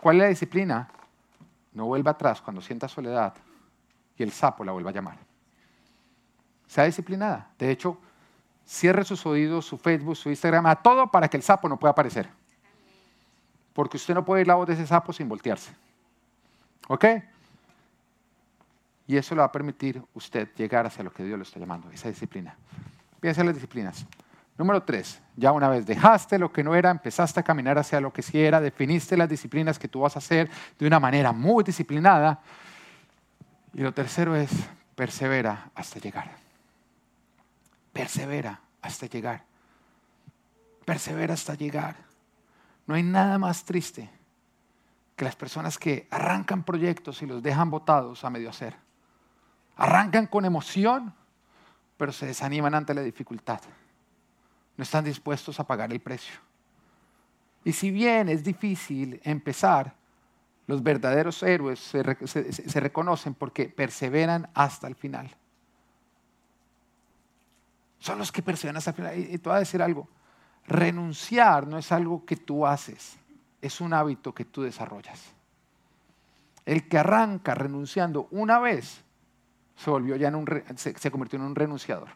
¿Cuál es la disciplina? No vuelva atrás cuando sienta soledad y el sapo la vuelva a llamar. Sea disciplinada. De hecho, cierre sus oídos, su Facebook, su Instagram, a todo para que el sapo no pueda aparecer. Porque usted no puede ir la voz de ese sapo sin voltearse. ¿Ok? Y eso le va a permitir usted llegar hacia lo que Dios le está llamando, esa disciplina. Piensa en las disciplinas. Número tres, ya una vez dejaste lo que no era, empezaste a caminar hacia lo que sí era, definiste las disciplinas que tú vas a hacer de una manera muy disciplinada. Y lo tercero es, persevera hasta llegar. Persevera hasta llegar. Persevera hasta llegar. No hay nada más triste que las personas que arrancan proyectos y los dejan botados a medio hacer. Arrancan con emoción, pero se desaniman ante la dificultad no están dispuestos a pagar el precio. Y si bien es difícil empezar, los verdaderos héroes se, reconocen porque perseveran hasta el final. Son los que perseveran hasta el final. Y, te voy a decir algo, renunciar no es algo que tú haces, es un hábito que tú desarrollas. El que arranca renunciando una vez se volvió ya en un, se convirtió en un renunciador.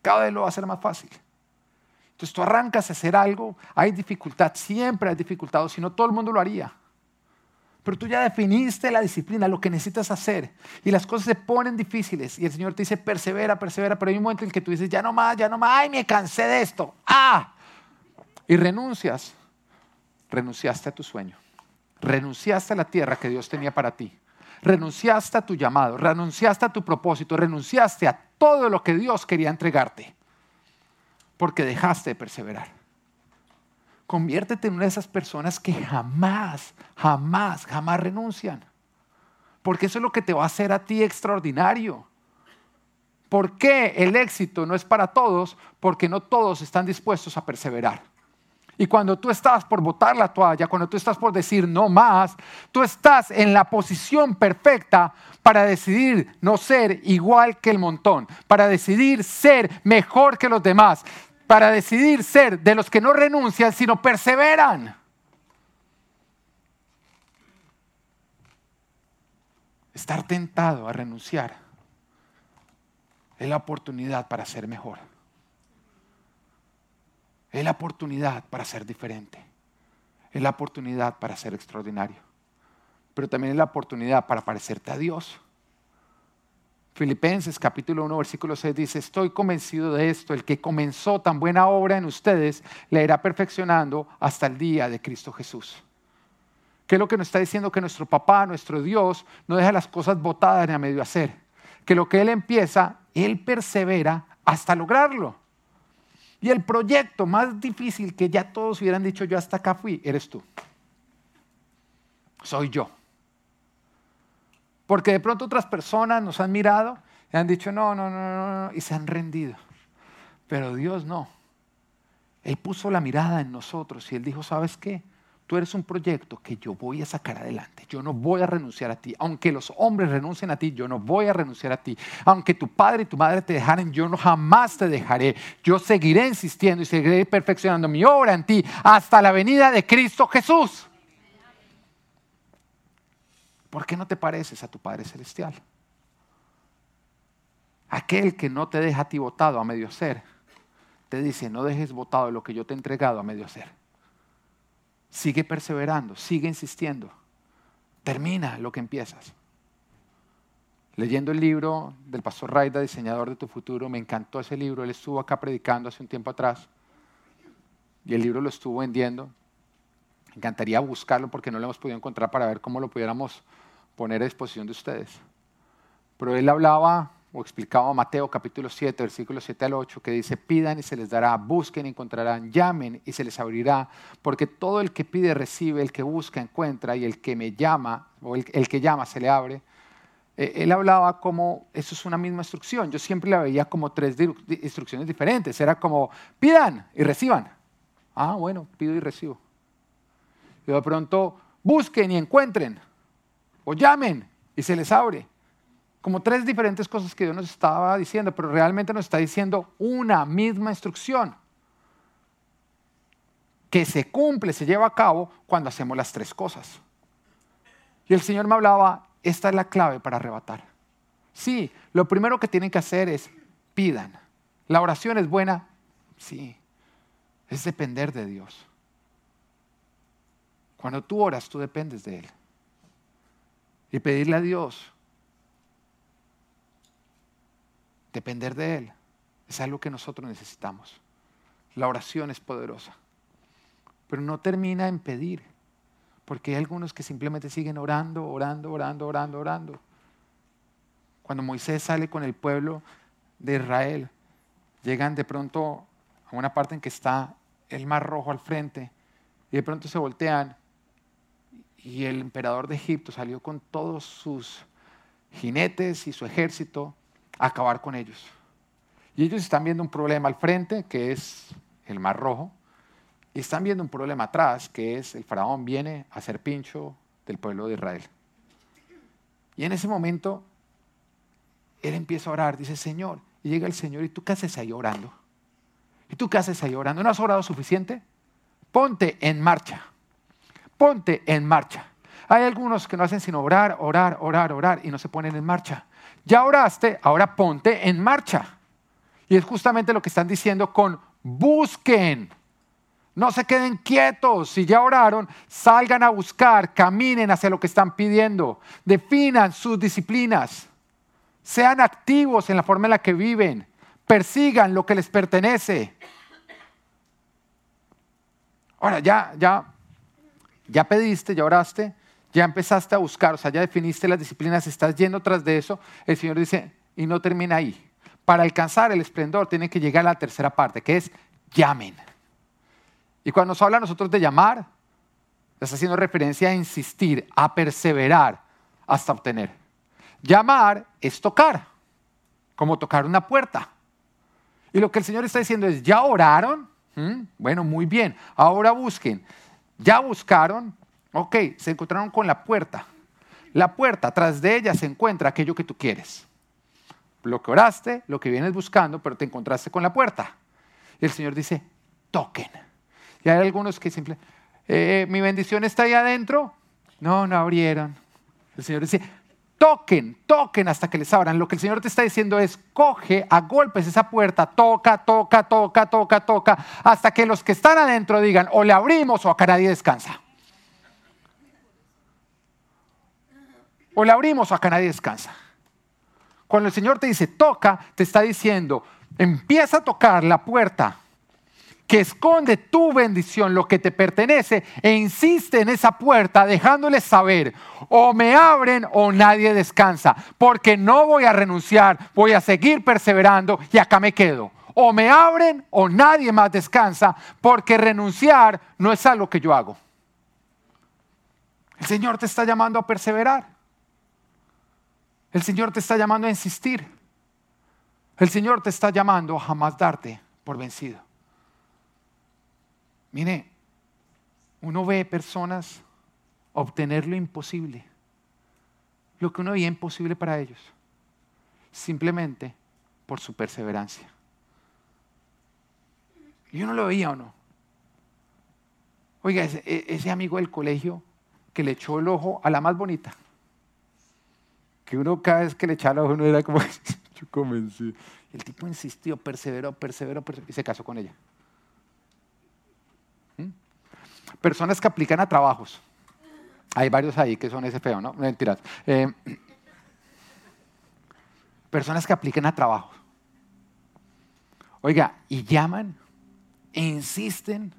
Cada vez lo va a hacer más fácil. Entonces tú arrancas a hacer algo, hay dificultad, siempre hay dificultad, si no todo el mundo lo haría. Pero tú ya definiste la disciplina, lo que necesitas hacer, y las cosas se ponen difíciles, y el Señor te dice, persevera, persevera, pero hay un momento en que tú dices, ya no más, ya no más, ay, me cansé de esto, ah, y renuncias, renunciaste a tu sueño, renunciaste a la tierra que Dios tenía para ti, renunciaste a tu llamado, renunciaste a tu propósito, renunciaste a todo lo que Dios quería entregarte porque dejaste de perseverar. Conviértete en una de esas personas que jamás, jamás, jamás renuncian. Porque eso es lo que te va a hacer a ti extraordinario. ¿Por qué el éxito no es para todos? Porque no todos están dispuestos a perseverar. Y cuando tú estás por botar la toalla, cuando tú estás por decir no más, tú estás en la posición perfecta para decidir no ser igual que el montón, para decidir ser mejor que los demás, para decidir ser de los que no renuncian, sino perseveran. Estar tentado a renunciar es la oportunidad para ser mejor. Es la oportunidad para ser diferente. Es la oportunidad para ser extraordinario. Pero también es la oportunidad para parecerte a Dios. Filipenses capítulo 1, versículo 6 dice, estoy convencido de esto, el que comenzó tan buena obra en ustedes, la irá perfeccionando hasta el día de Cristo Jesús. ¿Qué es lo que nos está diciendo? Que nuestro papá, nuestro Dios, no deja las cosas botadas ni a medio hacer. Que lo que Él empieza, Él persevera hasta lograrlo. Y el proyecto más difícil que ya todos hubieran dicho yo hasta acá fui, eres tú. Soy yo. Porque de pronto otras personas nos han mirado y han dicho, no, no, no, no, y se han rendido. Pero Dios no. Él puso la mirada en nosotros y Él dijo, ¿sabes qué? Tú eres un proyecto que yo voy a sacar adelante. Yo no voy a renunciar a ti. Aunque los hombres renuncien a ti, yo no voy a renunciar a ti. Aunque tu padre y tu madre te dejaren, yo no jamás te dejaré. Yo seguiré insistiendo y seguiré perfeccionando mi obra en ti hasta la venida de Cristo Jesús. ¿Por qué no te pareces a tu Padre Celestial? Aquel que no te deja a ti votado a medio ser, te dice, no dejes votado lo que yo te he entregado a medio ser. Sigue perseverando, sigue insistiendo. Termina lo que empiezas. Leyendo el libro del pastor Raida, diseñador de tu futuro, me encantó ese libro. Él estuvo acá predicando hace un tiempo atrás y el libro lo estuvo vendiendo. Encantaría buscarlo porque no lo hemos podido encontrar para ver cómo lo pudiéramos poner a disposición de ustedes. Pero él hablaba o explicaba Mateo capítulo 7, versículos 7 al 8, que dice, pidan y se les dará, busquen y encontrarán, llamen y se les abrirá, porque todo el que pide recibe, el que busca encuentra y el que me llama, o el, que llama se le abre. Eh, él hablaba como, eso es una misma instrucción, yo siempre la veía como tres instrucciones diferentes, era como, pidan y reciban. Ah, bueno, pido y recibo. Y de pronto, busquen y encuentren, o llamen y se les abre como tres diferentes cosas que Dios nos estaba diciendo, pero realmente nos está diciendo una misma instrucción que se cumple, se lleva a cabo cuando hacemos las tres cosas. Y el Señor me hablaba, esta es la clave para arrebatar. Sí, lo primero que tienen que hacer es pidan. La oración es buena, sí, es depender de Dios. Cuando tú oras, tú dependes de Él. Y pedirle a Dios Depender de Él es algo que nosotros necesitamos. La oración es poderosa. Pero no termina en pedir, porque hay algunos que simplemente siguen orando, orando, orando, orando, orando. Cuando Moisés sale con el pueblo de Israel, llegan de pronto a una parte en que está el mar rojo al frente y de pronto se voltean y el emperador de Egipto salió con todos sus jinetes y su ejército acabar con ellos. Y ellos están viendo un problema al frente, que es el Mar Rojo, y están viendo un problema atrás, que es el faraón viene a ser pincho del pueblo de Israel. Y en ese momento, él empieza a orar, dice, Señor, y llega el Señor, ¿y tú qué haces ahí orando? ¿Y tú qué haces ahí orando? ¿No has orado suficiente? Ponte en marcha. Ponte en marcha. Hay algunos que no hacen sino orar, orar, orar, orar y no se ponen en marcha. Ya oraste, ahora ponte en marcha. Y es justamente lo que están diciendo con busquen. No se queden quietos. Si ya oraron, salgan a buscar, caminen hacia lo que están pidiendo. Definan sus disciplinas. Sean activos en la forma en la que viven. Persigan lo que les pertenece. Ahora, ya, ya, ya pediste, ya oraste ya empezaste a buscar, o sea, ya definiste las disciplinas, estás yendo tras de eso, el Señor dice, y no termina ahí. Para alcanzar el esplendor tiene que llegar a la tercera parte, que es llamen. Y cuando nos habla a nosotros de llamar, está haciendo referencia a insistir, a perseverar hasta obtener. Llamar es tocar, como tocar una puerta. Y lo que el Señor está diciendo es, ¿ya oraron? ¿Mm? Bueno, muy bien, ahora busquen. ¿Ya buscaron? Ok, se encontraron con la puerta. La puerta, tras de ella se encuentra aquello que tú quieres. Lo que oraste, lo que vienes buscando, pero te encontraste con la puerta. Y el Señor dice, toquen. Y hay algunos que simplemente, eh, mi bendición está ahí adentro. No, no abrieron. El Señor dice, toquen, toquen hasta que les abran. Lo que el Señor te está diciendo es, coge a golpes esa puerta, toca, toca, toca, toca, toca, hasta que los que están adentro digan, o le abrimos o acá nadie descansa. O la abrimos o acá nadie descansa. Cuando el Señor te dice toca, te está diciendo empieza a tocar la puerta que esconde tu bendición, lo que te pertenece, e insiste en esa puerta dejándoles saber, o me abren o nadie descansa, porque no voy a renunciar, voy a seguir perseverando y acá me quedo. O me abren o nadie más descansa, porque renunciar no es algo que yo hago. El Señor te está llamando a perseverar. El Señor te está llamando a insistir. El Señor te está llamando a jamás darte por vencido. Mire, uno ve personas obtener lo imposible, lo que uno veía imposible para ellos, simplemente por su perseverancia. Y uno lo veía o no. Oiga, ese, ese amigo del colegio que le echó el ojo a la más bonita que uno cada vez que le echaba a uno era como, yo comencé. El tipo insistió, perseveró, perseveró, perseveró y se casó con ella. ¿Mm? Personas que aplican a trabajos. Hay varios ahí que son ese feo, ¿no? Mentiras. Eh, personas que aplican a trabajos. Oiga, y llaman e insisten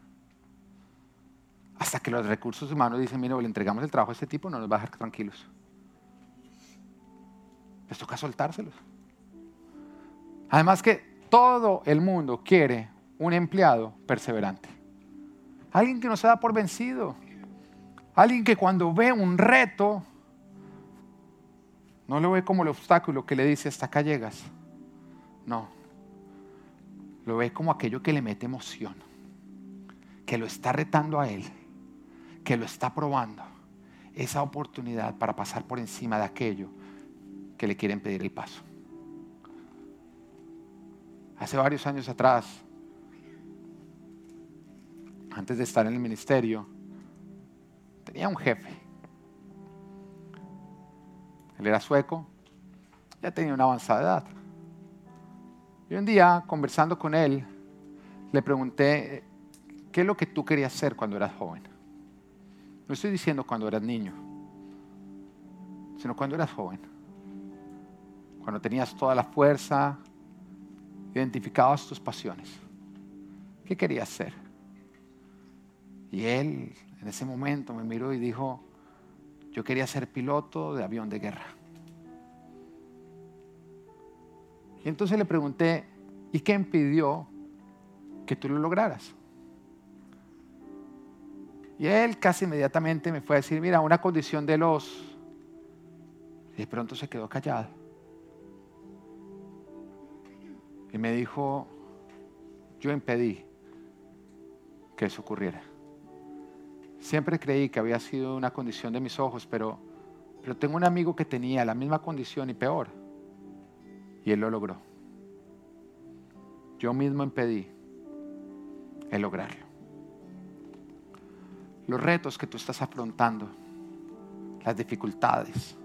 hasta que los recursos humanos dicen, mira, le entregamos el trabajo a este tipo, no nos va a dejar tranquilos. les toca soltárselos. Además que todo el mundo quiere un empleado perseverante. Alguien que no se da por vencido. Alguien que cuando ve un reto, no lo ve como el obstáculo que le dice hasta acá llegas. No. Lo ve como aquello que le mete emoción. Que lo está retando a él. Que lo está probando. Esa oportunidad para pasar por encima de aquello que le quieren pedir el paso. Hace varios años atrás, antes de estar en el ministerio, tenía un jefe. Él era sueco, ya tenía una avanzada edad. Y un día, conversando con él, le pregunté, ¿qué es lo que tú querías hacer cuando eras joven? No estoy diciendo cuando eras niño, sino cuando eras joven. Cuando tenías toda la fuerza, identificabas tus pasiones. ¿Qué querías hacer? Y él en ese momento me miró y dijo, yo quería ser piloto de avión de guerra. Y entonces le pregunté, ¿y qué impidió que tú lo lograras? Y él casi inmediatamente me fue a decir, mira, una condición de los... Y de pronto se quedó callado. Y me dijo, yo impedí que eso ocurriera. Siempre creí que había sido una condición de mis ojos, pero, pero tengo un amigo que tenía la misma condición y peor. Y él lo logró. Yo mismo impedí el lograrlo. Los retos que tú estás afrontando, las dificultades,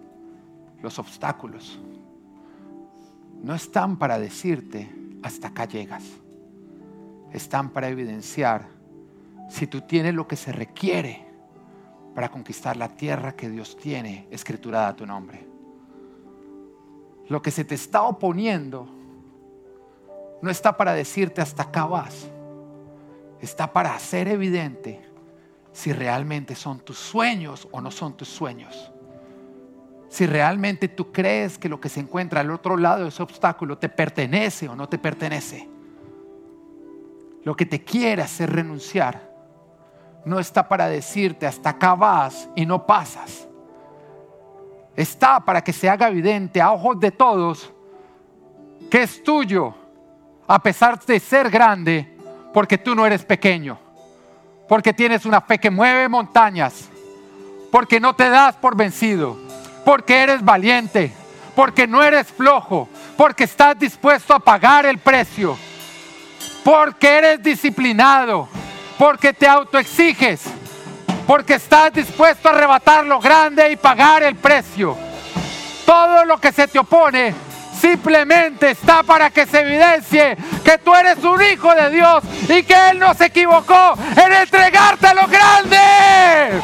los obstáculos, no están para decirte hasta acá llegas. Están para evidenciar si tú tienes lo que se requiere para conquistar la tierra que Dios tiene escriturada a tu nombre. Lo que se te está oponiendo no está para decirte hasta acá vas. Está para hacer evidente si realmente son tus sueños o no son tus sueños si realmente tú crees que lo que se encuentra al otro lado de ese obstáculo te pertenece o no te pertenece. Lo que te quiere hacer renunciar no está para decirte hasta acá vas y no pasas. Está para que se haga evidente a ojos de todos que es tuyo, a pesar de ser grande, porque tú no eres pequeño, porque tienes una fe que mueve montañas, porque no te das por vencido porque eres valiente, porque no eres flojo, porque estás dispuesto a pagar el precio, porque eres disciplinado, porque te autoexiges, porque estás dispuesto a arrebatar lo grande y pagar el precio. Todo lo que se te opone simplemente está para que se evidencie que tú eres un hijo de Dios y que Él no se equivocó en entregarte lo grande.